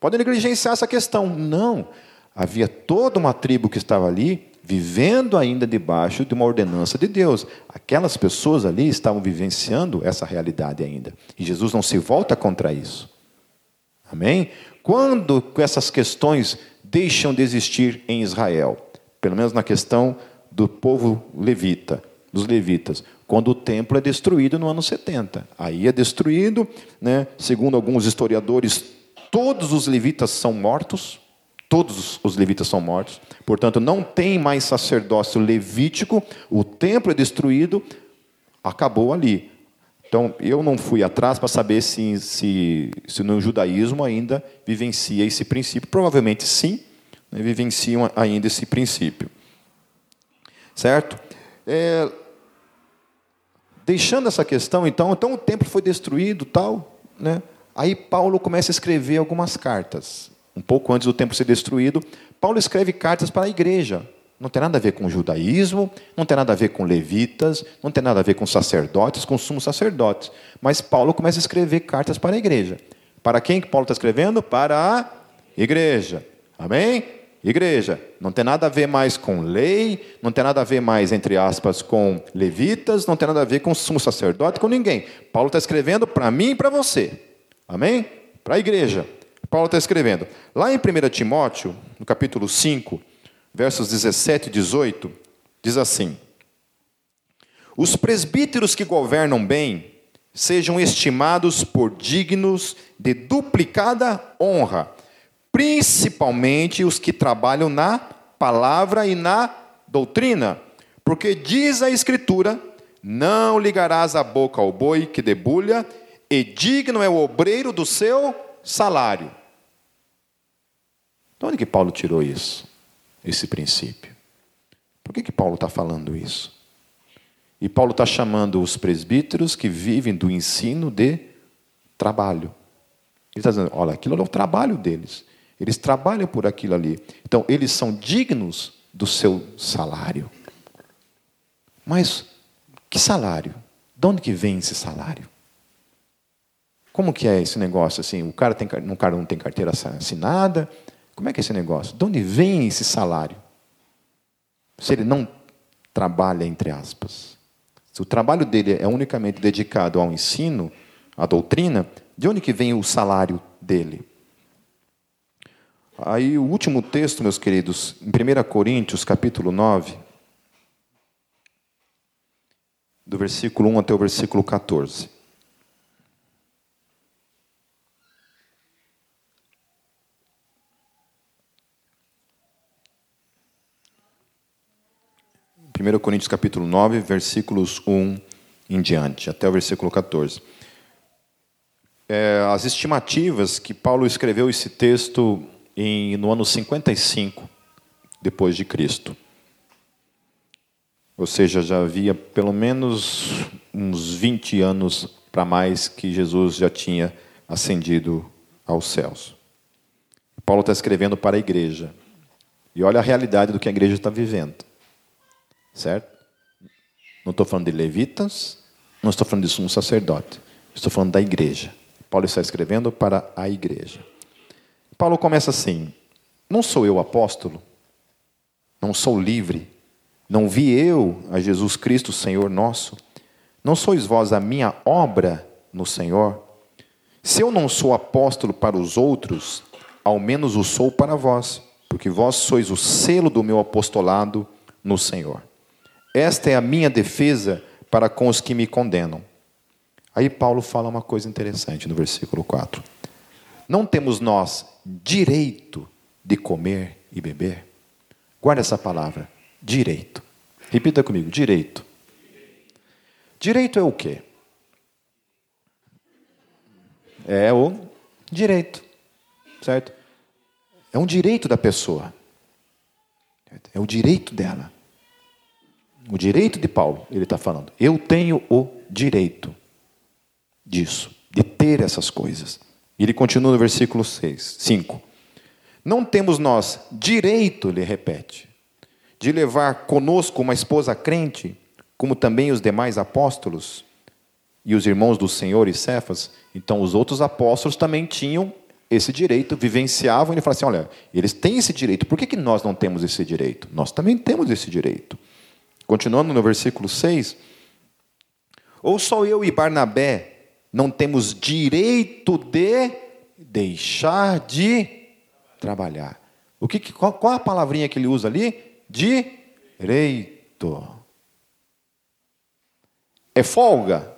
Podem negligenciar essa questão. Não. Havia toda uma tribo que estava ali, vivendo ainda debaixo de uma ordenança de Deus. Aquelas pessoas ali estavam vivenciando essa realidade ainda. E Jesus não se volta contra isso. Amém? Quando essas questões deixam de existir em Israel? pelo menos na questão do povo levita, dos levitas, quando o templo é destruído no ano 70. Aí é destruído, né, segundo alguns historiadores, todos os levitas são mortos, todos os levitas são mortos, portanto não tem mais sacerdócio levítico, o templo é destruído, acabou ali. Então, eu não fui atrás para saber se, se, se no judaísmo ainda vivencia esse princípio. Provavelmente sim, né, vivenciam ainda esse princípio. Certo? É, deixando essa questão, então, então o templo foi destruído, tal, né? Aí Paulo começa a escrever algumas cartas. Um pouco antes do templo ser destruído, Paulo escreve cartas para a igreja. Não tem nada a ver com o judaísmo, não tem nada a ver com levitas, não tem nada a ver com sacerdotes, com sumos sacerdotes. Mas Paulo começa a escrever cartas para a igreja. Para quem que Paulo está escrevendo? Para a igreja. Amém? Igreja. Não tem nada a ver mais com lei, não tem nada a ver mais, entre aspas, com levitas, não tem nada a ver com sumo sacerdote, com ninguém. Paulo está escrevendo para mim e para você. Amém? Para a igreja. Paulo está escrevendo. Lá em 1 Timóteo, no capítulo 5, versos 17 e 18, diz assim: Os presbíteros que governam bem sejam estimados por dignos de duplicada honra, principalmente os que trabalham na palavra e na doutrina, porque diz a Escritura: Não ligarás a boca ao boi que debulha, e digno é o obreiro do seu salário. De onde que Paulo tirou isso? esse princípio. Por que, que Paulo está falando isso? E Paulo está chamando os presbíteros que vivem do ensino de trabalho. Ele está dizendo: olha, aquilo é o trabalho deles. Eles trabalham por aquilo ali. Então, eles são dignos do seu salário. Mas, que salário? De onde que vem esse salário? Como que é esse negócio assim? O cara, tem, o cara não tem carteira assinada, como é que é esse negócio? De onde vem esse salário? Se ele não trabalha, entre aspas. Se o trabalho dele é unicamente dedicado ao ensino, à doutrina, de onde que vem o salário dele? Aí o último texto, meus queridos, em 1 Coríntios, capítulo 9, do versículo 1 até o versículo 14. 1 Coríntios capítulo 9, versículos 1 em diante, até o versículo 14. É, as estimativas que Paulo escreveu esse texto em, no ano 55 depois de Cristo. Ou seja, já havia pelo menos uns 20 anos para mais que Jesus já tinha ascendido aos céus. Paulo está escrevendo para a igreja. E olha a realidade do que a igreja está vivendo. Certo? Não estou falando de levitas, não estou falando de sumo sacerdote. Estou falando da igreja. Paulo está escrevendo para a igreja. Paulo começa assim: Não sou eu apóstolo, não sou livre, não vi eu a Jesus Cristo, Senhor nosso. Não sois vós a minha obra no Senhor? Se eu não sou apóstolo para os outros, ao menos o sou para vós, porque vós sois o selo do meu apostolado no Senhor. Esta é a minha defesa para com os que me condenam. Aí Paulo fala uma coisa interessante no versículo 4. Não temos nós direito de comer e beber? Guarda essa palavra, direito. Repita comigo, direito. Direito é o quê? É o direito, certo? É um direito da pessoa. É o direito dela. O direito de Paulo, ele está falando. Eu tenho o direito disso, de ter essas coisas. Ele continua no versículo 6, 5. Não temos nós direito, ele repete, de levar conosco uma esposa crente, como também os demais apóstolos e os irmãos do Senhor e Cefas. Então, os outros apóstolos também tinham esse direito, vivenciavam ele fala assim: olha, eles têm esse direito, por que, que nós não temos esse direito? Nós também temos esse direito. Continuando no versículo 6. Ou só eu e Barnabé não temos direito de deixar de trabalhar. O que, qual, qual a palavrinha que ele usa ali? Direito. É folga?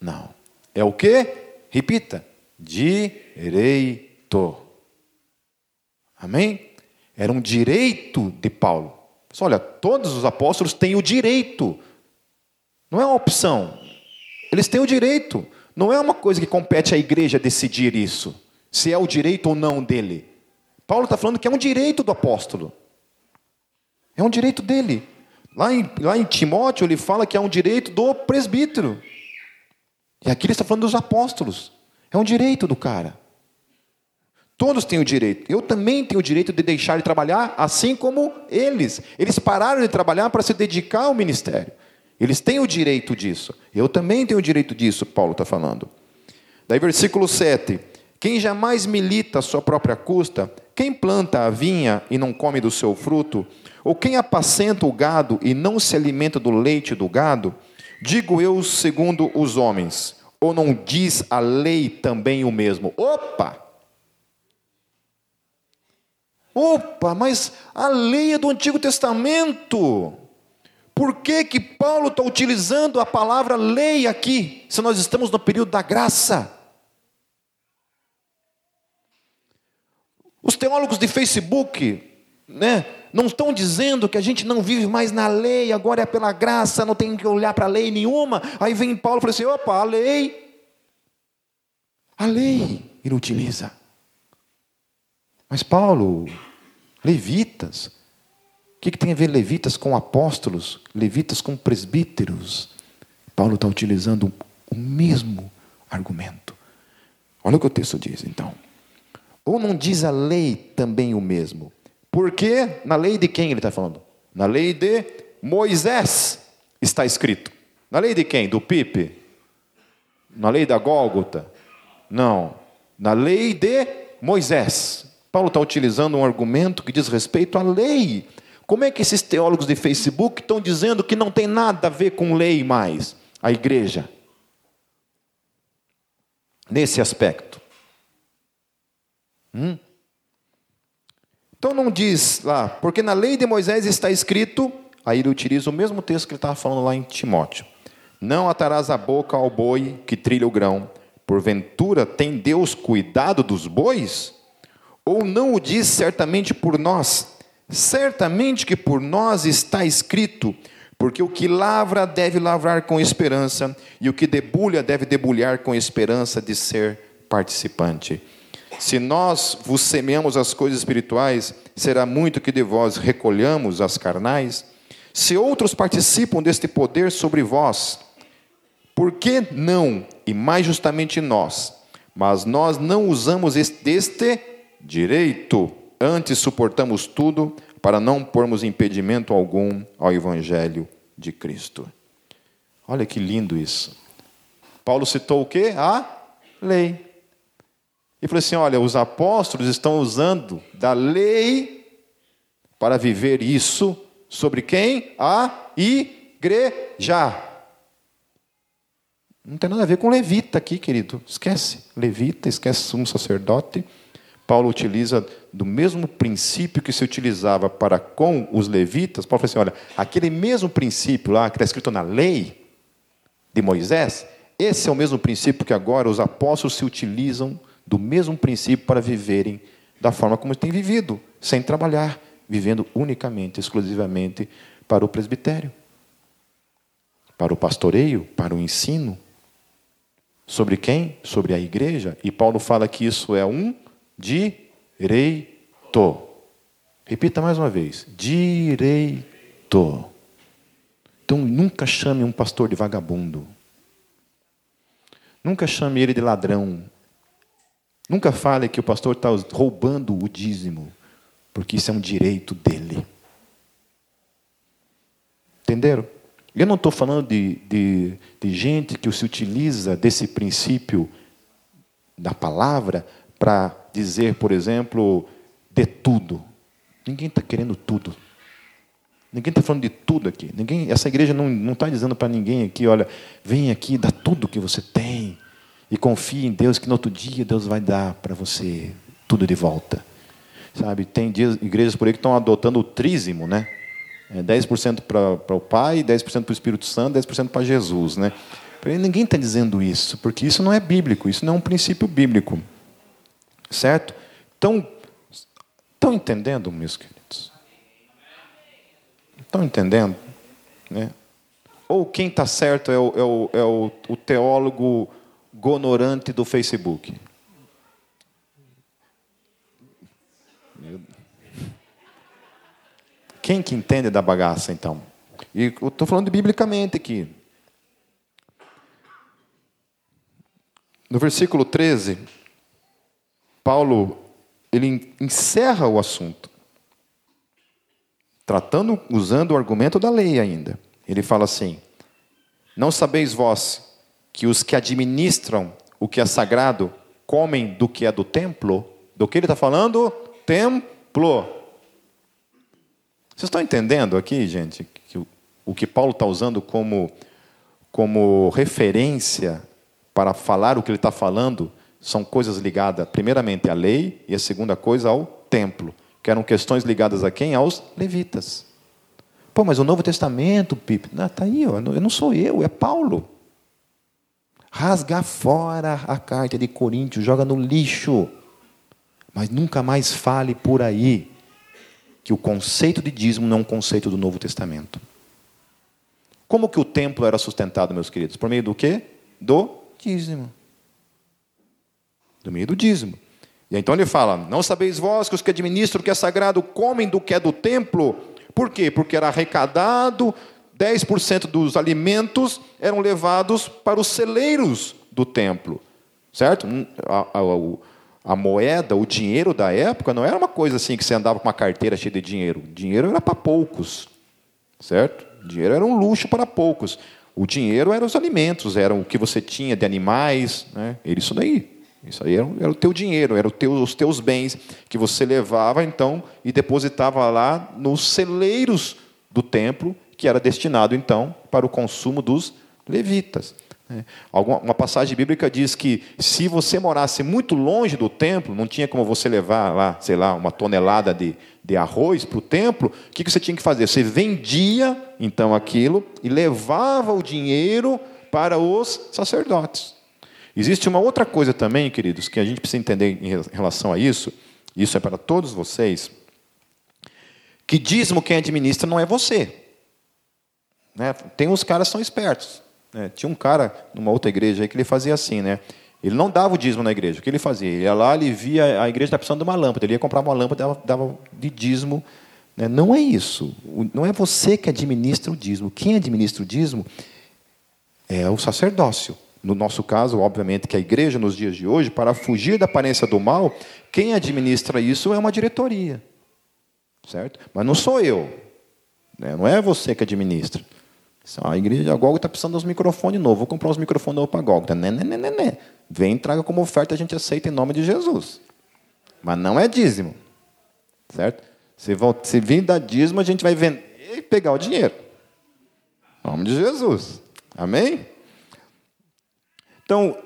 Não. É o que? Repita. Direito. Amém? Era um direito de Paulo. Olha, todos os apóstolos têm o direito, não é uma opção. Eles têm o direito. Não é uma coisa que compete à igreja decidir isso, se é o direito ou não dele. Paulo está falando que é um direito do apóstolo. É um direito dele. Lá em, lá em Timóteo, ele fala que é um direito do presbítero. E aqui ele está falando dos apóstolos. É um direito do cara. Todos têm o direito. Eu também tenho o direito de deixar de trabalhar, assim como eles. Eles pararam de trabalhar para se dedicar ao ministério. Eles têm o direito disso. Eu também tenho o direito disso, Paulo está falando. Daí, versículo 7. Quem jamais milita a sua própria custa, quem planta a vinha e não come do seu fruto, ou quem apacenta o gado e não se alimenta do leite do gado, digo eu segundo os homens, ou não diz a lei também o mesmo? Opa! Opa, mas a lei é do Antigo Testamento. Por que, que Paulo está utilizando a palavra lei aqui, se nós estamos no período da graça? Os teólogos de Facebook, né, não estão dizendo que a gente não vive mais na lei, agora é pela graça, não tem que olhar para a lei nenhuma. Aí vem Paulo e fala assim: opa, a lei. A lei ele utiliza. Mas Paulo, levitas, o que, que tem a ver levitas com apóstolos, levitas com presbíteros? Paulo está utilizando o mesmo argumento. Olha o que o texto diz, então. Ou não diz a lei também o mesmo? Porque na lei de quem ele está falando? Na lei de Moisés está escrito. Na lei de quem? Do Pipe? Na lei da Gólgota? Não. Na lei de Moisés. Paulo está utilizando um argumento que diz respeito à lei. Como é que esses teólogos de Facebook estão dizendo que não tem nada a ver com lei mais? A igreja. Nesse aspecto. Hum? Então não diz lá, porque na lei de Moisés está escrito, aí ele utiliza o mesmo texto que ele estava falando lá em Timóteo. Não atarás a boca ao boi que trilha o grão. Porventura tem Deus cuidado dos bois? Ou não o diz certamente por nós? Certamente que por nós está escrito, porque o que lavra deve lavrar com esperança, e o que debulha deve debulhar com esperança de ser participante. Se nós vos semeamos as coisas espirituais, será muito que de vós recolhamos as carnais? Se outros participam deste poder sobre vós, por que não, e mais justamente nós? Mas nós não usamos este direito, antes suportamos tudo para não pormos impedimento algum ao evangelho de Cristo. Olha que lindo isso. Paulo citou o que? A lei. E falou assim: olha, os apóstolos estão usando da lei para viver isso sobre quem? A igreja. Não tem nada a ver com levita aqui, querido. Esquece. Levita, esquece sumo sacerdote. Paulo utiliza do mesmo princípio que se utilizava para com os levitas. Paulo falou assim: olha, aquele mesmo princípio lá que está escrito na lei de Moisés, esse é o mesmo princípio que agora os apóstolos se utilizam do mesmo princípio para viverem da forma como têm vivido, sem trabalhar, vivendo unicamente, exclusivamente para o presbitério, para o pastoreio, para o ensino. Sobre quem? Sobre a igreja. E Paulo fala que isso é um direito. Repita mais uma vez: direito. Então nunca chame um pastor de vagabundo. Nunca chame ele de ladrão. Nunca fale que o pastor está roubando o dízimo, porque isso é um direito dele. Entenderam? Eu não estou falando de, de, de gente que se utiliza desse princípio da palavra para dizer, por exemplo, de tudo. Ninguém está querendo tudo. Ninguém está falando de tudo aqui. Ninguém, essa igreja não está dizendo para ninguém aqui, olha, vem aqui, dá tudo que você tem. E confie em Deus que no outro dia Deus vai dar para você tudo de volta. Sabe, tem dias, igrejas por aí que estão adotando o trízimo, né? É 10% para o Pai, 10% para o Espírito Santo, 10% para Jesus, né? Ninguém está dizendo isso, porque isso não é bíblico, isso não é um princípio bíblico. Certo? Então, estão entendendo, meus queridos? Estão entendendo? Né? ou quem está certo é, o, é, o, é o, o teólogo gonorante do Facebook? Quem que entende da bagaça, então? E eu estou falando biblicamente aqui. No versículo 13, Paulo ele encerra o assunto, tratando, usando o argumento da lei ainda. Ele fala assim: Não sabeis vós que os que administram o que é sagrado comem do que é do templo? Do que ele está falando? Templo. Vocês estão entendendo aqui, gente, que o, que Paulo está usando como, como referência para falar o que ele está falando são coisas ligadas, primeiramente, à lei e a segunda coisa ao templo, que eram questões ligadas a quem? Aos levitas. Pô, mas o Novo Testamento, Pipe, está aí, ó, eu não sou eu, é Paulo. Rasga fora a carta de Coríntios, joga no lixo. Mas nunca mais fale por aí que o conceito de dízimo não é um conceito do Novo Testamento. Como que o templo era sustentado, meus queridos? Por meio do quê? Do dízimo. Do meio do dízimo. E então ele fala: Não sabeis vós que os que administram o que é sagrado comem do que é do templo? Por quê? Porque era arrecadado, 10% dos alimentos eram levados para os celeiros do templo. Certo? A, a, a, moeda, o dinheiro da época, não era uma coisa assim que você andava com uma carteira cheia de dinheiro. Dinheiro era para poucos. Certo? Dinheiro era um luxo para poucos. O dinheiro eram os alimentos, eram o que você tinha de animais, né? era isso daí. Isso aí era, era o teu dinheiro, eram teu, os teus bens que você levava então e depositava lá nos celeiros do templo, que era destinado então para o consumo dos levitas. Né? Uma passagem bíblica diz que se você morasse muito longe do templo, não tinha como você levar lá, sei lá, uma tonelada de, de arroz para o templo, o que você tinha que fazer? Você vendia então aquilo e levava o dinheiro para os sacerdotes. Existe uma outra coisa também, queridos, que a gente precisa entender em relação a isso, isso é para todos vocês, que dízimo quem administra não é você. Né? Tem uns caras que são espertos. Né? Tinha um cara numa outra igreja aí que ele fazia assim, né? Ele não dava o dízimo na igreja. O que ele fazia? Ele ia lá, ele via a igreja está precisando de uma lâmpada. Ele ia comprar uma lâmpada, dava, dava de dízimo. Né? Não é isso. Não é você que administra o dízimo. Quem administra o dízimo é o sacerdócio. No nosso caso, obviamente, que a igreja nos dias de hoje, para fugir da aparência do mal, quem administra isso é uma diretoria. Certo? Mas não sou eu. Né? Não é você que administra. A igreja, a Golga está precisando dos microfones novos. Vou comprar uns microfones novos para a Golga. Né, né, né, né, né. Vem, traga como oferta, a gente aceita em nome de Jesus. Mas não é dízimo. Certo? Se, se vir dar dízimo, a gente vai vender e pegar o dinheiro. Em nome de Jesus. Amém? Então,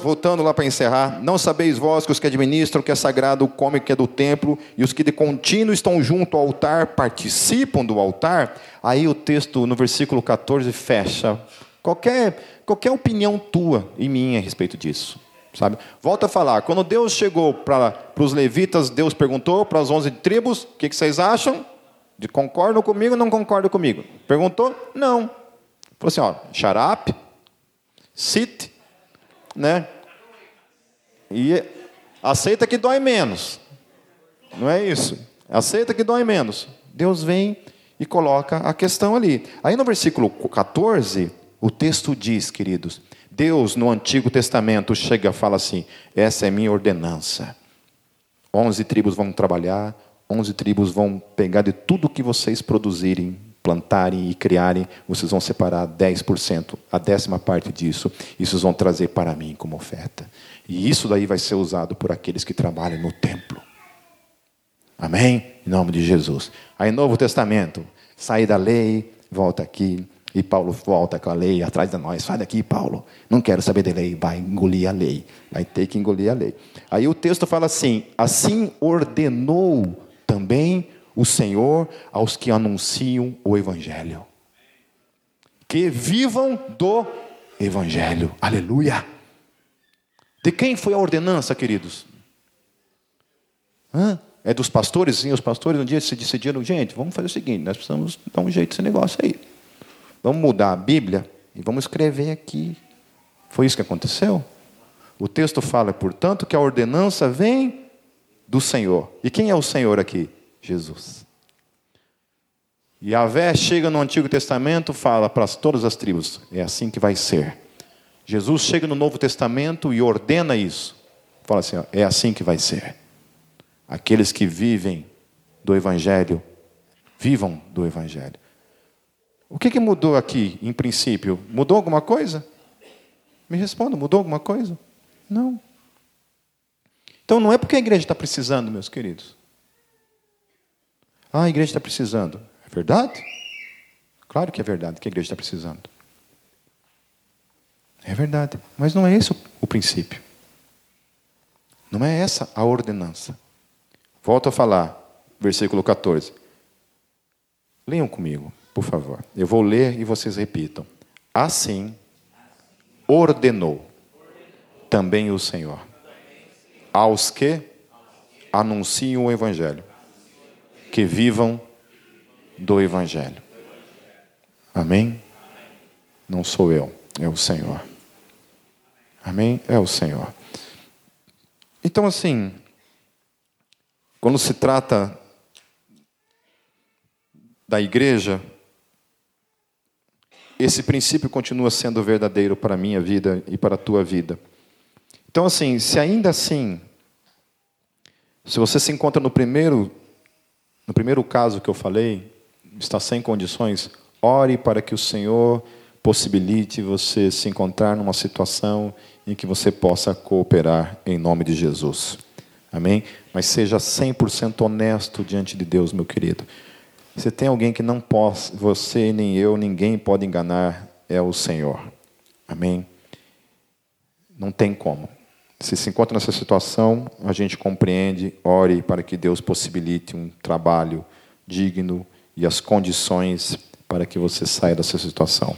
voltando lá para encerrar, não sabeis vós que os que administram o que é sagrado comem o que é do templo, e os que de contínuo estão junto ao altar participam do altar? Aí o texto no versículo 14 fecha. Qualquer, qualquer opinião tua e minha a respeito disso. Sabe? Volta a falar, quando Deus chegou para os levitas, Deus perguntou para as onze tribos: o que, que vocês acham? De concordam comigo não concordam comigo? Perguntou? Não. Falou assim: ó, xarape, sit, né? E aceita que dói menos. Não é isso? Aceita que dói menos. Deus vem e coloca a questão ali. Aí no versículo 14, o texto diz, queridos, Deus no Antigo Testamento chega e fala assim: essa é minha ordenança. Onze tribos vão trabalhar, onze tribos vão pegar de tudo que vocês produzirem plantarem e criarem, vocês vão separar 10%, a décima parte disso, e vocês vão trazer para mim como oferta. E isso daí vai ser usado por aqueles que trabalham no templo. Amém? Em nome de Jesus. Aí, Novo Testamento, sair da lei, volta aqui, e Paulo volta com a lei atrás de nós. Sai daqui, Paulo. Não quero saber de lei. Vai engolir a lei. Vai ter que engolir a lei. Aí o texto fala assim: assim ordenou também o Senhor aos que anunciam o Evangelho. Que vivam do Evangelho. Aleluia. De quem foi a ordenança, queridos? Hã? É dos pastores? Sim, os pastores um dia se decidiram, gente, vamos fazer o seguinte, nós precisamos dar um jeito nesse negócio aí. vamos mudar a Bíblia e vamos escrever aqui. Foi isso que aconteceu? O texto fala, portanto, que a ordenança vem do Senhor. E quem é o Senhor aqui? Jesus. E a Vé chega no Antigo Testamento, fala para todas as tribos: é assim que vai ser. Jesus chega no Novo Testamento e ordena isso. Fala assim: ó, é assim que vai ser. Aqueles que vivem do Evangelho, vivam do Evangelho. O que, que mudou aqui, em princípio? Mudou alguma coisa? Me responda, mudou alguma coisa? Não. Então não é porque a igreja está precisando, meus queridos. Ah, a igreja está precisando. É verdade? Claro que é verdade que a igreja está precisando. É verdade. Mas não é esse o princípio. Não é essa a ordenança. Volto a falar, versículo 14. Leiam comigo, por favor. Eu vou ler e vocês repitam. Assim ordenou também o Senhor aos que anunciam o Evangelho, que vivam do Evangelho. Amém? Não sou eu, é o Senhor. Amém? É o Senhor. Então, assim, quando se trata da igreja, esse princípio continua sendo verdadeiro para a minha vida e para a tua vida. Então, assim, se ainda assim, se você se encontra no primeiro, no primeiro caso que eu falei, está sem condições, ore para que o Senhor possibilite você se encontrar numa situação em que você possa cooperar em nome de Jesus. Amém? Mas seja 100% honesto diante de Deus, meu querido. Se tem alguém que não possa, você, nem eu, ninguém pode enganar, é o Senhor. Amém? Não tem como. Se se encontra nessa situação, a gente compreende, ore para que Deus possibilite um trabalho digno e as condições para que você saia dessa situação.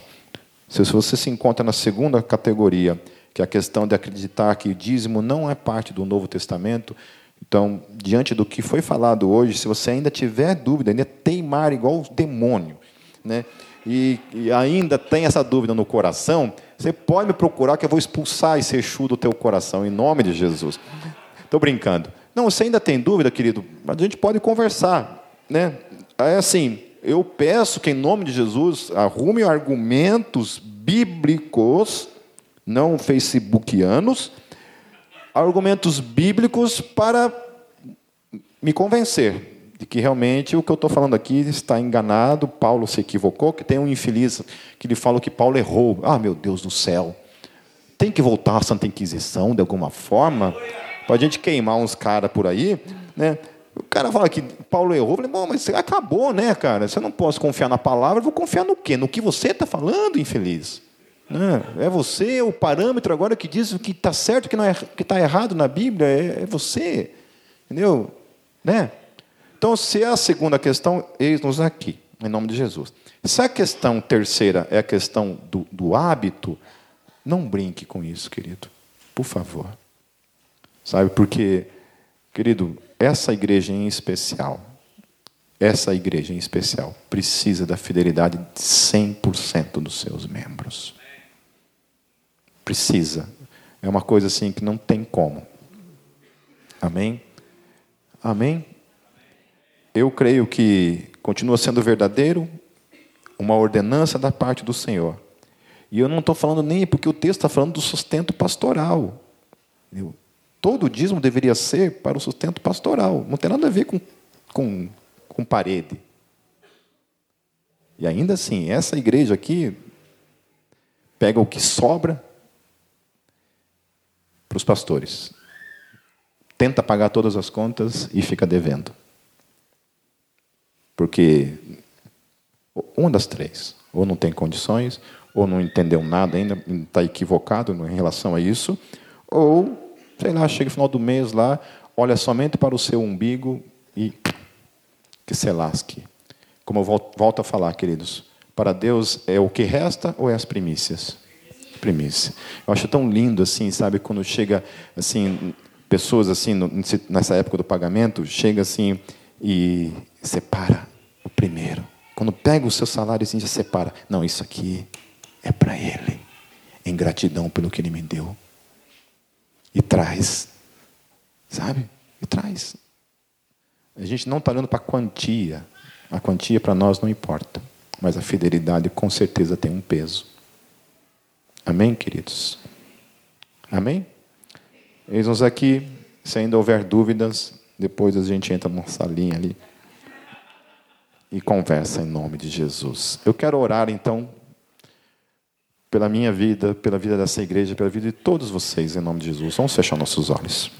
Se você se encontra na segunda categoria, que é a questão de acreditar que o dízimo não é parte do Novo Testamento. Então, diante do que foi falado hoje, se você ainda tiver dúvida, ainda teimar igual o demônio, né? E, e, ainda tem essa dúvida no coração, você pode me procurar que eu vou expulsar esse Exu do teu coração, em nome de Jesus. Estou brincando. Não, você ainda tem dúvida, querido? A gente pode conversar. Né? É assim, eu peço que, em nome de Jesus, arrume argumentos bíblicos não facebookianos, argumentos bíblicos para me convencer de que realmente o que eu estou falando aqui está enganado, Paulo se equivocou, que tem um infeliz que lhe falou que Paulo errou. Ah, meu Deus do céu. Tem que voltar à Santa Inquisição de alguma forma, para a gente queimar uns caras por aí. Né? O cara fala que Paulo errou. Eu falei, bom, mas acabou, né, cara? Se eu não posso confiar na palavra, eu vou confiar no quê? No que você está falando, infeliz. É você o parâmetro agora que diz o que está certo, o que é, está errado na Bíblia é, é você, entendeu? Né? Então, se é a segunda questão, eis-nos aqui, em nome de Jesus. Se a questão terceira é a questão do, do hábito, não brinque com isso, querido, por favor. Sabe, porque, querido, essa igreja em especial, essa igreja em especial, precisa da fidelidade de 100% dos seus membros. Precisa. É uma coisa assim que não tem como. Amém? Amém? Eu creio que continua sendo verdadeiro uma ordenança da parte do Senhor. E eu não estou falando nem porque o texto está falando do sustento pastoral. Todo dízimo deveria ser para o sustento pastoral. Não tem nada a ver com, com, com parede. E ainda assim, essa igreja aqui pega o que sobra para os pastores. Tenta pagar todas as contas e fica devendo. Porque uma das três, ou não tem condições, ou não entendeu nada ainda, está equivocado em relação a isso, ou, sei lá, chega no final do mês lá, olha somente para o seu umbigo e que se lasque. Como eu volto a falar, queridos, para Deus é o que resta ou é as primícias? primícia. Eu acho tão lindo assim, sabe, quando chega assim pessoas assim nessa época do pagamento, chega assim e separa o primeiro. Quando pega o seu salário e já separa. Não, isso aqui é para Ele. Em gratidão pelo que Ele me deu. E traz. Sabe? E traz. A gente não está olhando para a quantia. A quantia para nós não importa. Mas a fidelidade com certeza tem um peso. Amém, queridos? Amém? Eis-nos aqui. Se ainda houver dúvidas, depois a gente entra numa salinha ali e conversa em nome de Jesus. Eu quero orar então pela minha vida, pela vida dessa igreja, pela vida de todos vocês em nome de Jesus. Vamos fechar nossos olhos.